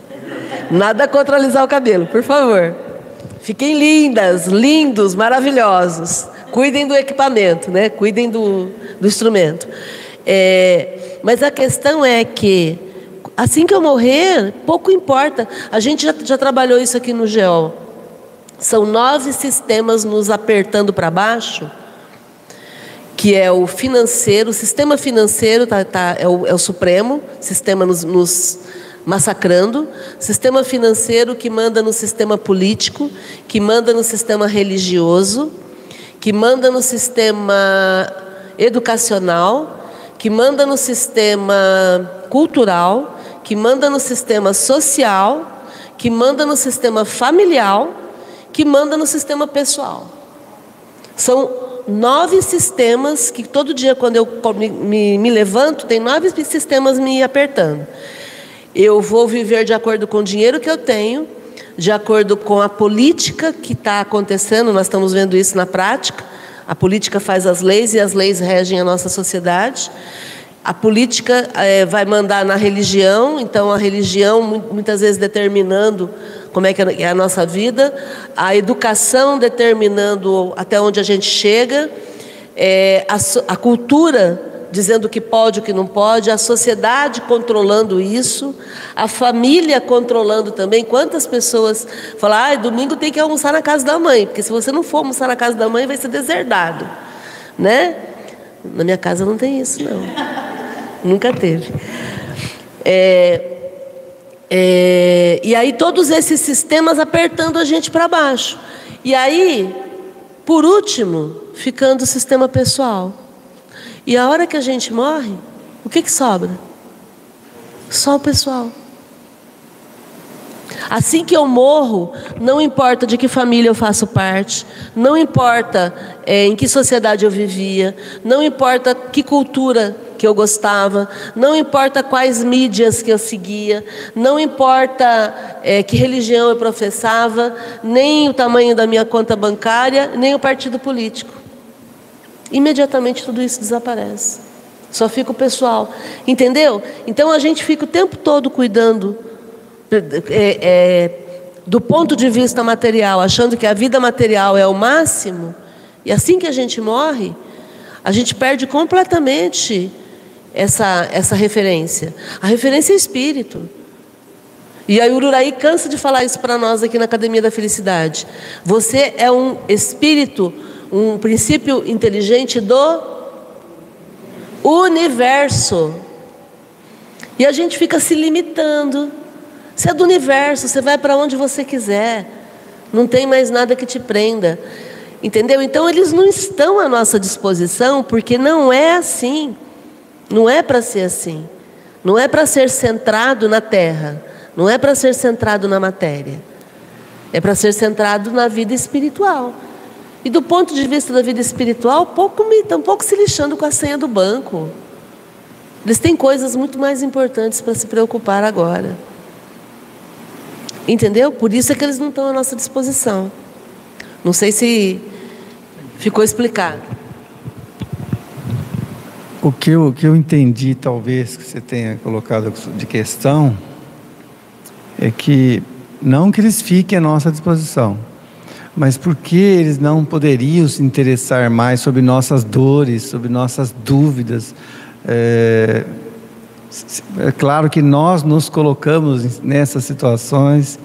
Nada contra alisar o cabelo, por favor. Fiquem lindas, lindos, maravilhosos. Cuidem do equipamento, né? Cuidem do, do instrumento. É, mas a questão é que, assim que eu morrer, pouco importa. A gente já, já trabalhou isso aqui no GEOL. São nove sistemas nos apertando para baixo, que é o financeiro, o sistema financeiro tá, tá, é, o, é o supremo, sistema nos, nos massacrando, sistema financeiro que manda no sistema político, que manda no sistema religioso, que manda no sistema educacional, que manda no sistema cultural, que manda no sistema social, que manda no sistema familiar, que manda no sistema pessoal. São nove sistemas que todo dia, quando eu me, me, me levanto, tem nove sistemas me apertando. Eu vou viver de acordo com o dinheiro que eu tenho, de acordo com a política que está acontecendo, nós estamos vendo isso na prática. A política faz as leis e as leis regem a nossa sociedade. A política é, vai mandar na religião, então a religião muitas vezes determinando como é que é a nossa vida, a educação determinando até onde a gente chega, é, a, a cultura dizendo o que pode o que não pode, a sociedade controlando isso, a família controlando também. Quantas pessoas falam, ah, domingo tem que almoçar na casa da mãe, porque se você não for almoçar na casa da mãe, vai ser deserdado. Né? Na minha casa não tem isso, não. Nunca teve. É, é, e aí todos esses sistemas apertando a gente para baixo. E aí, por último, ficando o sistema pessoal. E a hora que a gente morre, o que, que sobra? Só o pessoal. Assim que eu morro, não importa de que família eu faço parte, não importa é, em que sociedade eu vivia, não importa que cultura que eu gostava, não importa quais mídias que eu seguia, não importa é, que religião eu professava, nem o tamanho da minha conta bancária, nem o partido político imediatamente tudo isso desaparece. Só fica o pessoal. Entendeu? Então a gente fica o tempo todo cuidando é, é, do ponto de vista material, achando que a vida material é o máximo, e assim que a gente morre, a gente perde completamente essa, essa referência. A referência é espírito. E a Ururaí cansa de falar isso para nós aqui na Academia da Felicidade. Você é um espírito um princípio inteligente do universo. E a gente fica se limitando. Você é do universo, você vai para onde você quiser. Não tem mais nada que te prenda. Entendeu? Então eles não estão à nossa disposição porque não é assim. Não é para ser assim. Não é para ser centrado na terra. Não é para ser centrado na matéria. É para ser centrado na vida espiritual. E do ponto de vista da vida espiritual, pouco me, estão pouco se lixando com a senha do banco. Eles têm coisas muito mais importantes para se preocupar agora. Entendeu? Por isso é que eles não estão à nossa disposição. Não sei se ficou explicado. O que eu, o que eu entendi, talvez, que você tenha colocado de questão, é que não que eles fiquem à nossa disposição, mas por que eles não poderiam se interessar mais sobre nossas dores, sobre nossas dúvidas? É, é claro que nós nos colocamos nessas situações,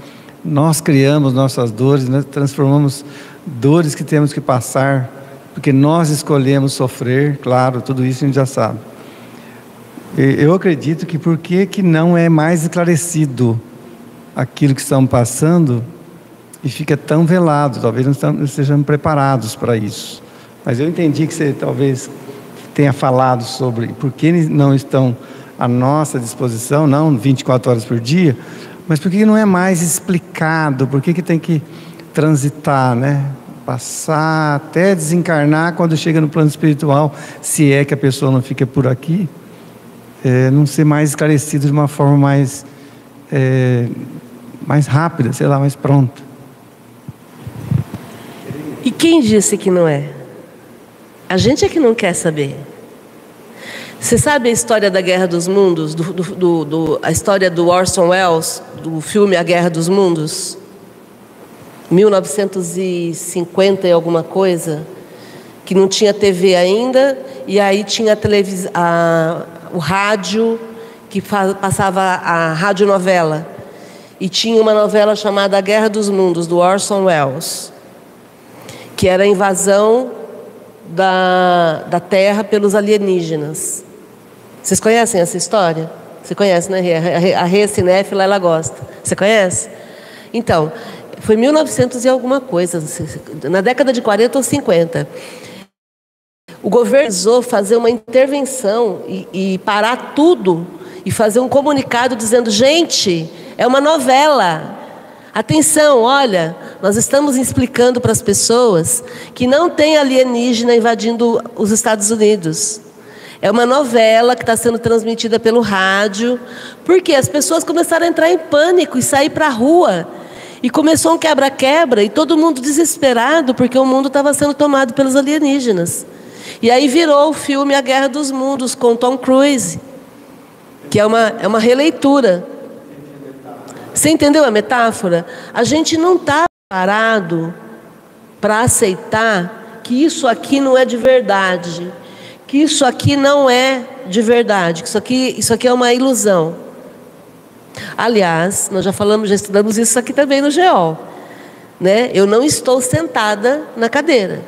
nós criamos nossas dores, nós transformamos dores que temos que passar, porque nós escolhemos sofrer, claro, tudo isso a gente já sabe. Eu acredito que por que, que não é mais esclarecido aquilo que estão passando e fica tão velado, talvez não estejamos preparados para isso. Mas eu entendi que você talvez tenha falado sobre por que não estão à nossa disposição, não 24 horas por dia, mas por que não é mais explicado? Por que, que tem que transitar, né? Passar até desencarnar quando chega no plano espiritual, se é que a pessoa não fica por aqui, é, não ser mais esclarecido de uma forma mais, é, mais rápida, sei lá, mais pronta. E quem disse que não é? A gente é que não quer saber. Você sabe a história da Guerra dos Mundos? Do, do, do, a história do Orson Welles, do filme A Guerra dos Mundos? 1950 e alguma coisa, que não tinha TV ainda, e aí tinha a televisão, o rádio, que passava a radionovela. E tinha uma novela chamada A Guerra dos Mundos, do Orson Welles, que era a invasão da, da Terra pelos alienígenas. Vocês conhecem essa história? Você conhece, né? A Rê Cinéfila, ela gosta. Você conhece? Então, foi 1900 e alguma coisa, na década de 40 ou 50. O governo precisou fazer uma intervenção e, e parar tudo e fazer um comunicado dizendo: gente, é uma novela. Atenção, olha, nós estamos explicando para as pessoas que não tem alienígena invadindo os Estados Unidos. É uma novela que está sendo transmitida pelo rádio, porque as pessoas começaram a entrar em pânico e sair para a rua. E começou um quebra-quebra e todo mundo desesperado porque o mundo estava sendo tomado pelos alienígenas. E aí virou o filme A Guerra dos Mundos com Tom Cruise, que é uma, é uma releitura. Você entendeu a metáfora? A gente não está parado para aceitar que isso aqui não é de verdade que isso aqui não é de verdade, que isso aqui, isso aqui é uma ilusão. Aliás, nós já falamos, já estudamos isso aqui também no GEOL. Né? Eu não estou sentada na cadeira.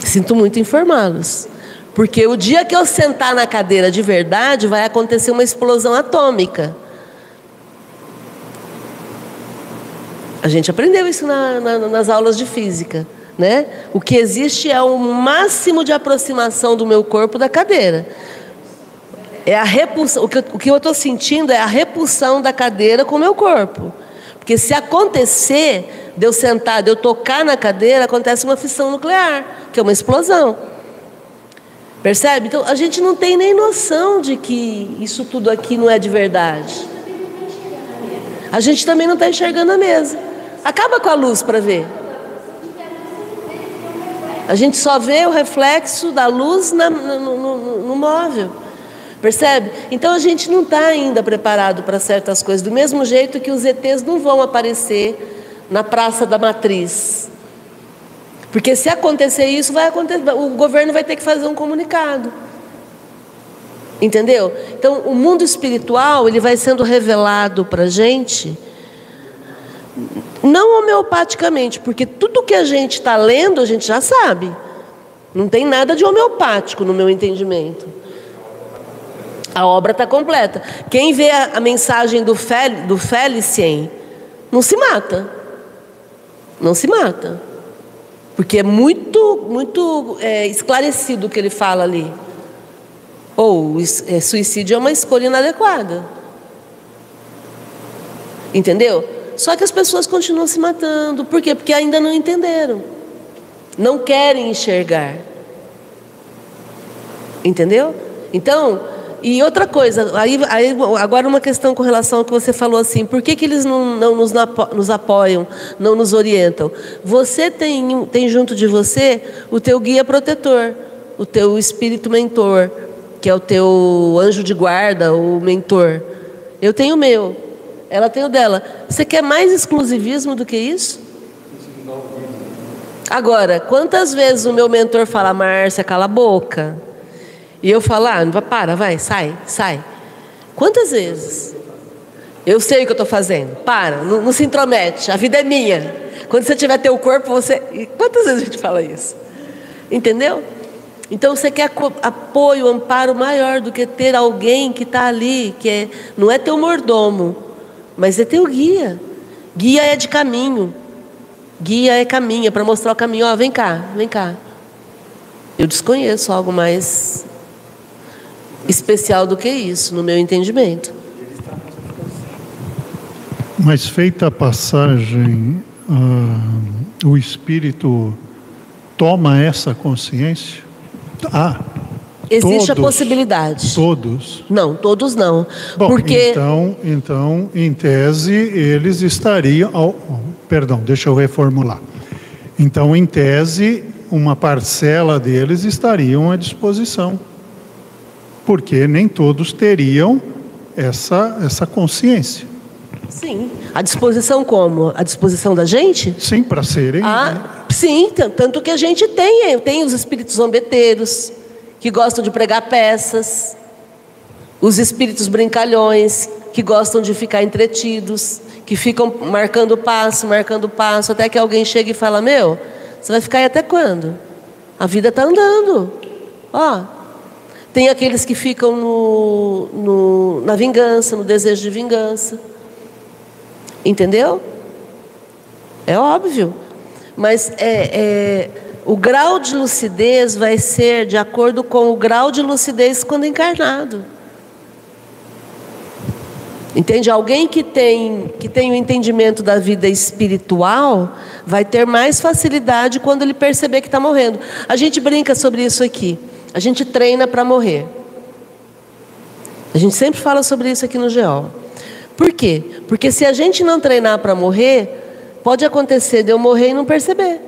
Sinto muito informá-los. Porque o dia que eu sentar na cadeira de verdade, vai acontecer uma explosão atômica. A gente aprendeu isso na, na, nas aulas de física. Né? O que existe é o máximo de aproximação do meu corpo da cadeira. É a repulsão, o que, eu, estou sentindo é a repulsão da cadeira com o meu corpo. Porque se acontecer de eu sentar, de eu tocar na cadeira, acontece uma fissão nuclear, que é uma explosão. Percebe? Então a gente não tem nem noção de que isso tudo aqui não é de verdade. A gente também não está enxergando a mesa. Acaba com a luz para ver. A gente só vê o reflexo da luz na, no, no, no móvel. Percebe? Então a gente não está ainda preparado para certas coisas. Do mesmo jeito que os ETs não vão aparecer na Praça da Matriz. Porque se acontecer isso, vai acontecer, o governo vai ter que fazer um comunicado. Entendeu? Então, o mundo espiritual ele vai sendo revelado para a gente não homeopaticamente, porque tudo que a gente está lendo a gente já sabe. Não tem nada de homeopático no meu entendimento. A obra está completa. Quem vê a, mensagem do, Fel, do Felicien não se mata. Não se mata. Porque é muito, muito é, esclarecido o que ele fala ali. Ou é, suicídio é uma escolha inadequada. Entendeu? Só que as pessoas continuam se matando. Por quê? Porque ainda não entenderam. Não querem enxergar. Entendeu? Então, e outra coisa, aí, aí, agora uma questão com relação ao que você falou assim, por que, que eles não, não nos, nos, apoiam, não nos orientam? Você tem, tem junto de você o teu guia protetor, o teu espírito mentor, que é o teu anjo de guarda, o mentor. Eu tenho o meu. Ela tem o dela. Você quer mais exclusivismo do que isso? Agora, quantas vezes o meu mentor fala, Márcia, cala a boca? E eu falo, ah, para, vai, sai, sai. Quantas vezes? Eu sei o que eu estou fazendo. Para, não, não, se intromete. A vida é minha. Quando você tiver teu corpo, você. Quantas vezes a gente fala isso? Entendeu? Então você quer apoio, amparo maior do que ter alguém que está ali, que é, não é teu mordomo, mas é teu guia. Guia é de caminho. Guia é caminho, é para mostrar o caminho. Ó, vem cá, vem cá. Eu desconheço algo mais especial do que isso, no meu entendimento. Mas feita a passagem, ah, o espírito toma essa consciência? Ah, Existe a Todos. possibilidade. todos. Não, todos não. Bom, Porque então, então, em tese, eles estariam. ao- perdão, deixa eu reformular. Então, em tese, uma parcela deles estariam à disposição. Porque nem todos teriam essa, essa consciência. sim, a disposição como? A disposição da gente? Sim, para serem. Ah, sim, t- tanto que a gente tem, tem os espíritos zombeteiros, que gostam de pregar peças, os espíritos brincalhões, que gostam de ficar entretidos, que ficam marcando passo, marcando passo, até que alguém chega e fala: Meu, você vai ficar aí até quando? A vida está andando. Ó, tem aqueles que ficam no, no- na vingança, no desejo de vingança. Entendeu? É óbvio. Mas é, é, o grau de lucidez vai ser de acordo com o grau de lucidez quando encarnado. Entende? Alguém que tem, que tem o entendimento da vida espiritual vai ter mais facilidade quando ele perceber que está morrendo. A gente brinca sobre isso aqui. A gente treina para morrer. A gente sempre fala sobre isso aqui no GEOL. Por quê? Porque se a gente não treinar para morrer, pode acontecer de eu morrer e não perceber.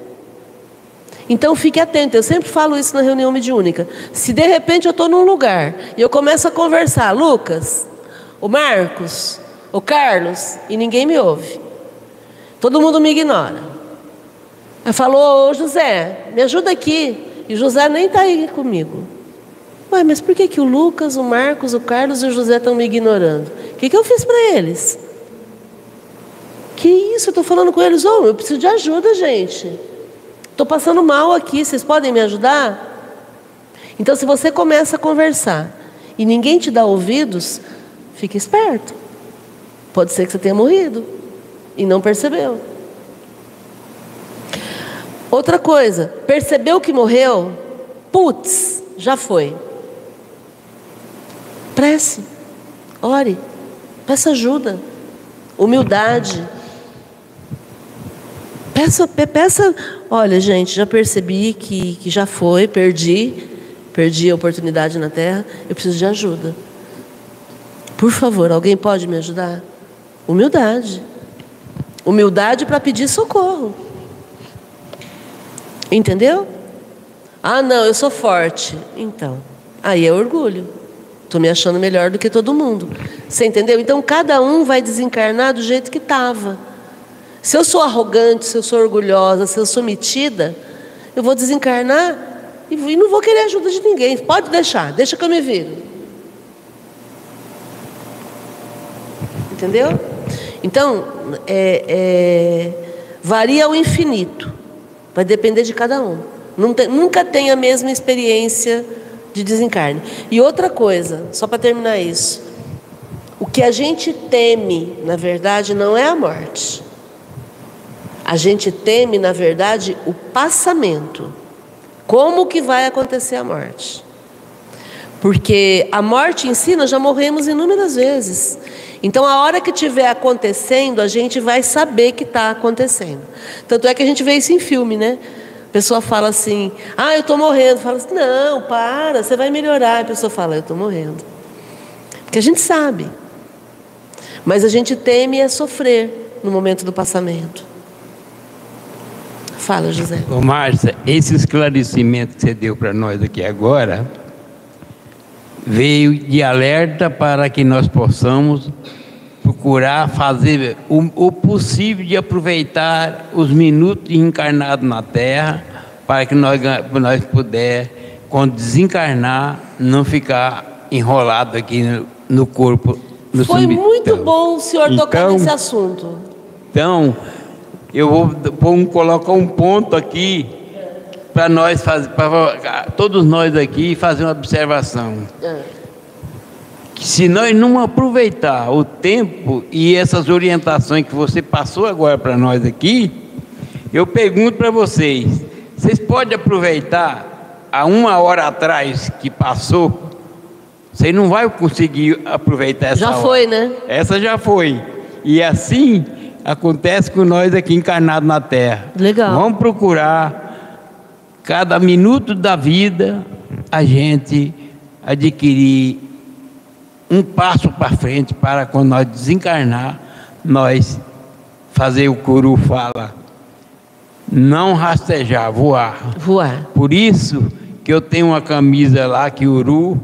Então fique atento, eu sempre falo isso na reunião mediúnica. Se de repente eu estou num lugar e eu começo a conversar, Lucas, o Marcos, o Carlos, e ninguém me ouve. Todo mundo me ignora. Aí falou, ô José, me ajuda aqui. E José nem está aí comigo. Ué, mas por que, que o Lucas, o Marcos, o Carlos e o José estão me ignorando? O que, que eu fiz para eles? Que isso? Eu estou falando com eles, oh, eu preciso de ajuda, gente. Estou passando mal aqui, vocês podem me ajudar? Então, se você começa a conversar e ninguém te dá ouvidos, fique esperto. Pode ser que você tenha morrido e não percebeu. Outra coisa, percebeu que morreu? Putz, já foi. Prece, ore, peça ajuda, humildade. Peça, pe- peça, olha, gente, já percebi que, que já foi, perdi, perdi a oportunidade na Terra, eu preciso de ajuda. Por favor, alguém pode me ajudar? Humildade. Humildade para pedir socorro. Entendeu? Ah, não, eu sou forte. Então, aí é orgulho. Estou me achando melhor do que todo mundo. Você entendeu? Então, cada um vai desencarnar do jeito que estava. Se eu sou arrogante, se eu sou orgulhosa, se eu sou metida, eu vou desencarnar e não vou querer ajuda de ninguém. Pode deixar, deixa que eu me viro. Entendeu? Então, é, é, varia ao infinito. Vai depender de cada um. Nunca tem a mesma experiência de desencarne. E outra coisa, só para terminar isso. O que a gente teme, na verdade, não é a morte. A gente teme, na verdade, o passamento. Como que vai acontecer a morte? Porque a morte em si nós já morremos inúmeras vezes. Então, a hora que estiver acontecendo, a gente vai saber que está acontecendo. Tanto é que a gente vê isso em filme, né? A pessoa fala assim: Ah, eu estou morrendo. Fala assim: Não, para, você vai melhorar. A pessoa fala: Eu estou morrendo. Porque a gente sabe. Mas a gente teme é sofrer no momento do passamento. Fala, José. Ô, Márcia, esse esclarecimento que você deu para nós aqui agora veio de alerta para que nós possamos procurar fazer o, o possível de aproveitar os minutos encarnados na Terra para que nós, nós puder, quando desencarnar, não ficar enrolado aqui no, no corpo. No Foi cemitério. muito bom o senhor tocar Então- nesse assunto. Então, eu vou um- colocar um ponto aqui para nós fazer, para todos nós aqui fazer uma observação. É. Que se nós não aproveitar o tempo e essas orientações que você passou agora para nós aqui, eu pergunto para vocês: vocês podem aproveitar há uma hora atrás que passou Você não vai conseguir aproveitar essa Já hora. foi, né? Essa já foi. E assim acontece com nós aqui encarnados na Terra. Legal. Vamos procurar cada minuto da vida a gente adquirir um passo para frente para quando nós desencarnar, nós fazer o curu fala, não rastejar, voar. Voar. Por isso que eu tenho uma camisa lá que o Uru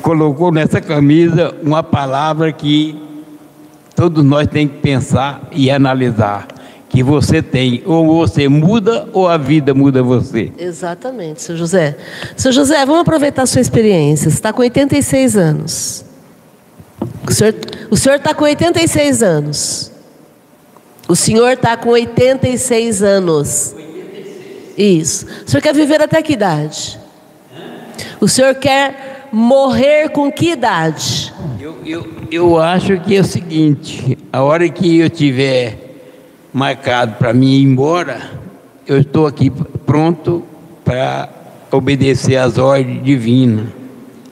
colocou nessa camisa uma palavra que todos nós temos que pensar e analisar. Que você tem, ou você muda, ou a vida muda você. Exatamente, seu José. Seu José, vamos aproveitar a sua experiência. Você está com 86 anos. O senhor está com 86 anos. O senhor está com 86 anos. Isso. O senhor quer viver até que idade? O senhor quer morrer com que idade? Eu, eu, eu acho que é o seguinte: a hora que eu tiver marcado para mim ir embora, eu estou aqui pronto para obedecer às ordens divinas.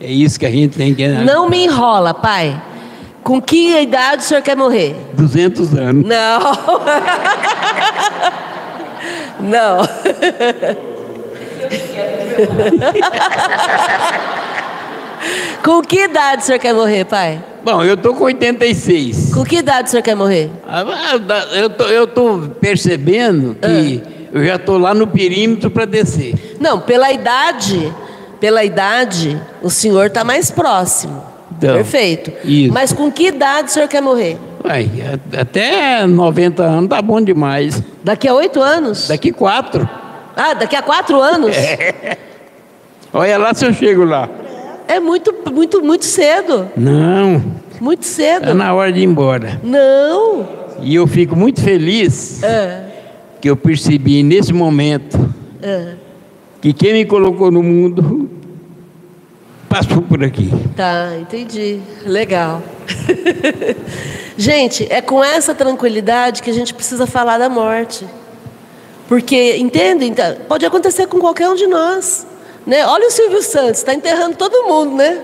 É isso que a gente tem que. Não me enrola, pai. Com que idade o senhor quer morrer? 200 anos. Não. Não. Com que idade o senhor quer morrer, pai? Bom, eu estou com 86. Com que idade o senhor quer morrer? Ah, Eu tô, eu tô percebendo que eu já estou lá no perímetro para descer. Não, pela idade, pela idade, o senhor está mais próximo. Então, Perfeito. isso. Mas com que idade o senhor quer morrer? Uai, até 90 anos tá bom demais. Daqui a oito anos? Daqui quatro. Ah, daqui a quatro anos? Olha lá se eu chego lá. É muito, muito, muito cedo. Não, Muito cedo. é na hora de ir embora. Não. E eu fico muito feliz É, que eu percebi nesse momento é. que quem me colocou no mundo passou por aqui. Tá, entendi. Legal. gente, é com essa tranquilidade que a gente precisa falar da morte. Porque, entende? Então, Pode acontecer com qualquer um de nós. Né? Olha o Silvio Santos, está enterrando todo mundo, né?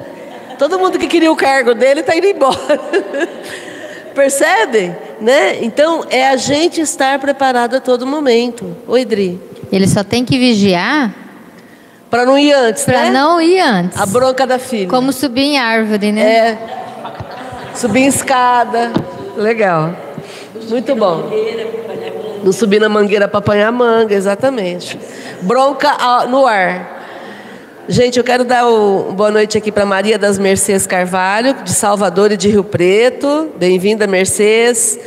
Todo mundo que queria o cargo dele está indo embora. Percebem? Né? Então, é a gente estar preparado a todo momento. Oi, Dri. Ele só tem que vigiar Para não ir antes, para né? não ir antes. A bronca da filha. Como subir em árvore, né? É. Subir em escada. Legal. Muito bom. Não subir na mangueira para apanhar manga, exatamente. Bronca ah, no ar. Gente, eu quero dar o boa noite aqui para Maria das Mercês Carvalho, de Salvador e de Rio Preto. Bem-vinda, Mercês.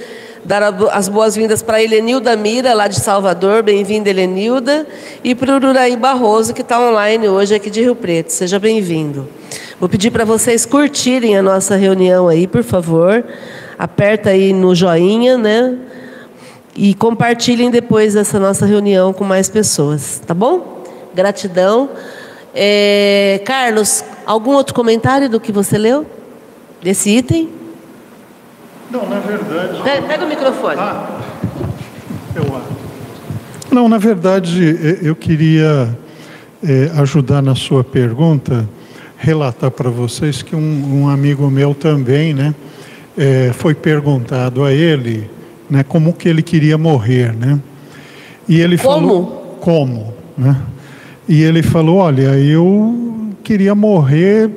Dar as boas-vindas para Helenilda Mira, lá de Salvador. Bem-vinda, Helenilda. E para o Uraí Barroso, que está online hoje aqui de Rio Preto. Seja bem-vindo. Vou pedir para vocês curtirem a nossa reunião aí, por favor. Aperta aí no joinha, né? E compartilhem depois essa nossa reunião com mais pessoas, tá bom? Gratidão. É, Carlos, algum outro comentário do que você leu? Desse item? Não, na verdade. Pe- Pega o microfone. Eu acho. Não, na verdade, eu queria eh, ajudar na sua pergunta, relatar para vocês que um, um amigo meu também, né, eh, foi perguntado a ele, né, como que ele queria morrer, né? E ele Como? falou como, né? E ele falou, olha, eu queria morrer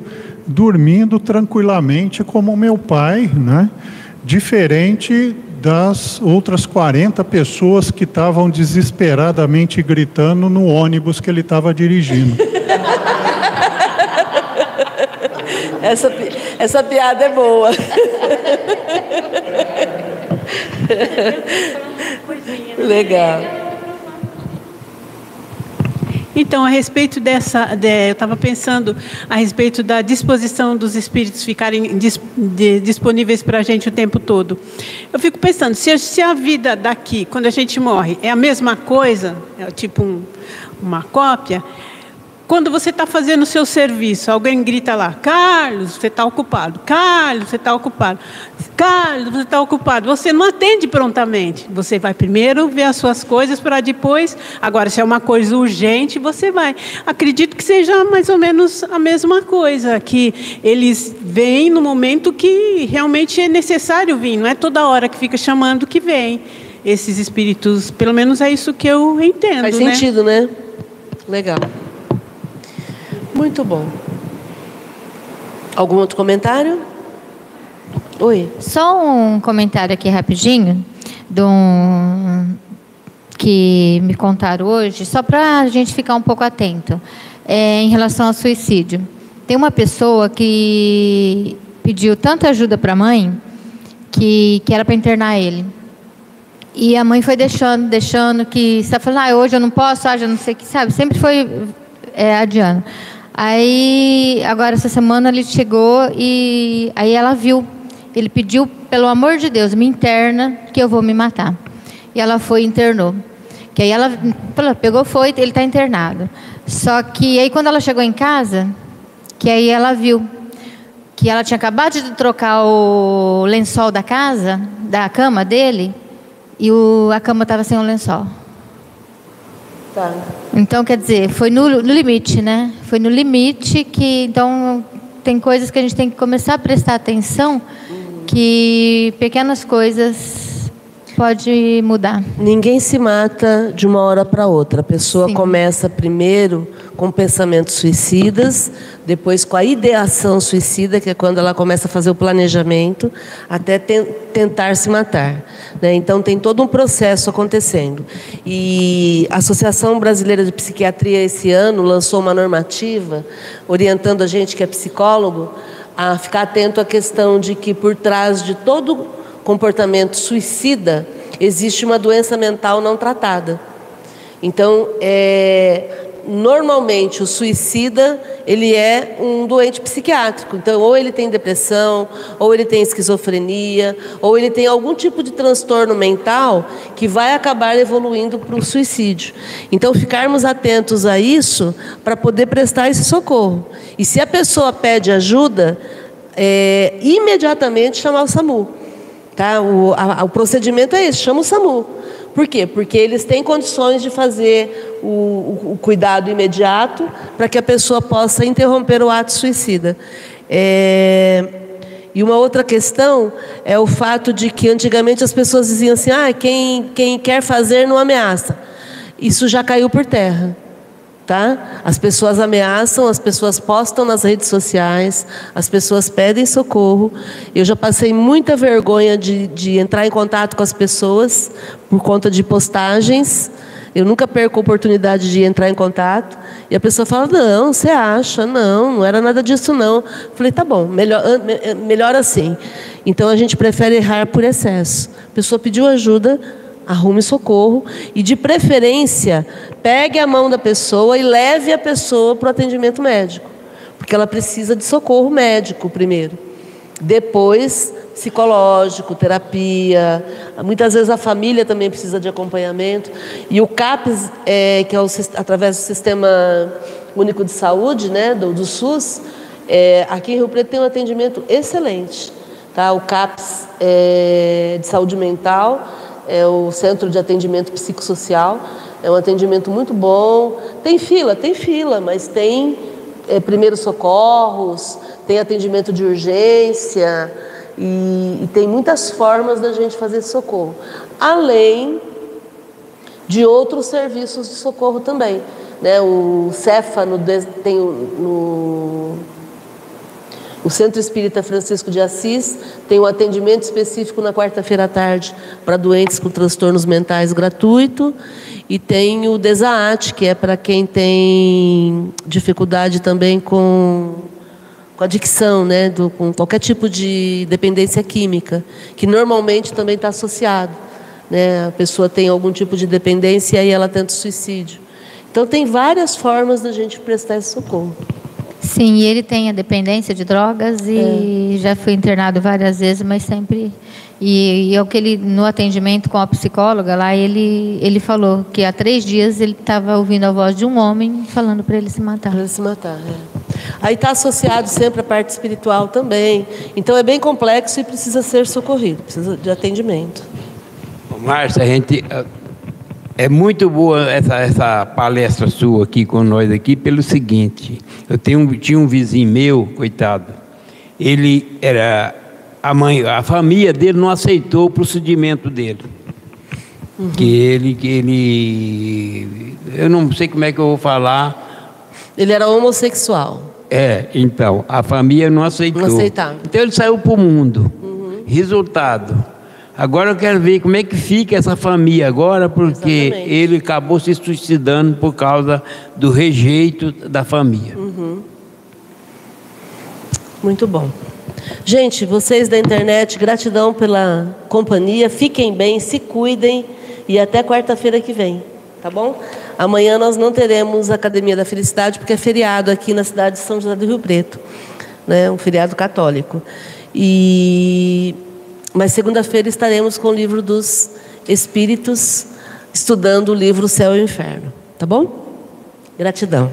dormindo tranquilamente como meu pai, né? Diferente das outras 40 pessoas que estavam desesperadamente gritando no ônibus que ele estava dirigindo. Essa, essa piada é boa. Legal. Então, a respeito dessa, de- eu estava pensando a respeito da disposição dos espíritos ficarem dis- de- disponíveis para a gente o tempo todo. Eu fico pensando, se a, se a vida daqui, quando a gente morre, é a mesma coisa, é tipo um- uma cópia, quando você está fazendo o seu serviço, alguém grita lá, Carlos, você está ocupado. Carlos, você está ocupado. Carlos, você está ocupado. Você não atende prontamente. Você vai primeiro ver as suas coisas para depois. Agora, se é uma coisa urgente, você vai. Acredito que seja mais ou menos a mesma coisa, que eles vêm no momento que realmente é necessário vir. Não é toda hora que fica chamando que vem esses espíritos. Pelo menos é isso que eu entendo. Faz né? sentido, né? Legal. Muito bom. Algum outro comentário? Oi. Só um comentário aqui rapidinho, de um, que me contaram hoje, só para a gente ficar um pouco atento, é, em relação ao suicídio. Tem uma pessoa que pediu tanta ajuda para a mãe que, que era para internar ele. E a mãe foi deixando, deixando, que está falando, ah, hoje eu não posso, ah, já não sei o que, sabe? Sempre foi é, adiando. Aí, agora essa semana ele chegou e aí ela viu. Ele pediu, pelo amor de Deus, me interna que eu vou me matar. E ela foi e internou. Que aí ela pegou, foi, ele está internado. Só que aí quando ela chegou em casa, que aí ela viu que ela tinha acabado de trocar o lençol da casa, da cama dele, e o, a cama estava sem o lençol. Tá. Então, quer dizer, foi no, no, limite, né? Foi no limite que, então, tem coisas que a gente tem que começar a prestar atenção, que pequenas coisas pode mudar. Ninguém se mata de uma hora para outra. A pessoa Sim. começa primeiro com pensamentos suicidas, depois com a ideação suicida, que é quando ela começa a fazer o planejamento, até ten tentar se matar. Né? Então tem todo um processo acontecendo. E a Associação Brasileira de Psiquiatria esse ano lançou uma normativa orientando a gente que é psicólogo a ficar atento à questão de que por trás de todo comportamento suicida existe uma doença mental não tratada. Então, é, normalmente o suicida ele é um doente psiquiátrico. Então, ou ele tem depressão, ou ele tem esquizofrenia, ou ele tem algum tipo de transtorno mental que vai acabar evoluindo para o suicídio. Então, ficarmos atentos a isso para poder prestar esse socorro. E se a pessoa pede ajuda, é, imediatamente chamar o SAMU. Tá? O, a, o procedimento é esse, chama o SAMU. Por quê? Porque eles têm condições de fazer o, o, cuidado imediato para que a pessoa possa interromper o ato suicida. É, e uma outra questão é o fato de que antigamente as pessoas diziam assim: ah, quem, quem quer fazer não ameaça. Isso já caiu por terra. Tá? As pessoas ameaçam, as pessoas postam nas redes sociais, as pessoas pedem socorro. Eu já passei muita vergonha de, de entrar em contato com as pessoas por conta de postagens. Eu nunca perco a oportunidade de entrar em contato. E a pessoa fala: Não, você acha? Não, não era nada disso, não. Eu falei: Tá bom, melhor, melhor assim. Então a gente prefere errar por excesso. A pessoa pediu ajuda, arrume socorro e, de preferência, pegue a mão da pessoa e leve a pessoa para o atendimento médico, porque ela precisa de socorro médico primeiro. Depois, psicológico, terapia. Muitas vezes a família também precisa de acompanhamento. E o CAPES, é, que é o, através do Sistema Único de Saúde, né, do, do SUS, é, aqui em Rio Preto tem um atendimento excelente. Tá? O CAPES é, de Saúde Mental é o Centro de Atendimento Psicossocial. É um atendimento muito bom. Tem fila, tem fila, mas tem é, primeiros socorros, tem atendimento de urgência e, e tem muitas formas da gente fazer socorro. Além de outros serviços de socorro também. Né? O Cefa no, tem no, o Centro Espírita Francisco de Assis tem um atendimento específico na quarta-feira à tarde para doentes com transtornos mentais gratuito. E tem o DESAAT, que é para quem tem dificuldade também com, com adicção, né? Do, com qualquer tipo de dependência química, que normalmente também está associado. Né? A pessoa tem algum tipo de dependência e aí ela tenta suicídio. Então, tem várias formas da gente prestar esse socorro. Sim, e ele tem a dependência de drogas e é. já foi internado várias vezes, mas sempre E, e é o que ele, no atendimento com a psicóloga lá, ele, ele falou que há três dias ele estava ouvindo a voz de um homem falando para ele se matar. Para ele se matar, é. Aí está associado sempre a parte espiritual também. Então é bem complexo e precisa ser socorrido, precisa de atendimento. Márcia, a gente é muito boa essa, essa palestra sua aqui com nós aqui pelo seguinte. Eu tenho, tinha um vizinho meu, coitado. Ele era a mãe, a família dele não aceitou o procedimento dele. Uhum. Que ele, que ele, eu não sei como é que eu vou falar. Ele era homossexual. É, então a família não aceitou. Não aceitava. Então ele saiu para o mundo. Uhum. Resultado, Agora eu quero ver como é que fica essa família agora, porque Exatamente. ele acabou se suicidando por causa do rejeito da família. Uhum. Muito bom. Gente, vocês da internet, gratidão pela companhia. Fiquem bem, se cuidem e até quarta-feira que vem, tá bom? Amanhã nós não teremos Academia da Felicidade porque é feriado aqui na cidade de São José do Rio Preto, né? Um feriado católico. E mas segunda-feira estaremos com o livro dos Espíritos, estudando o livro Céu e Inferno. Tá bom? Gratidão.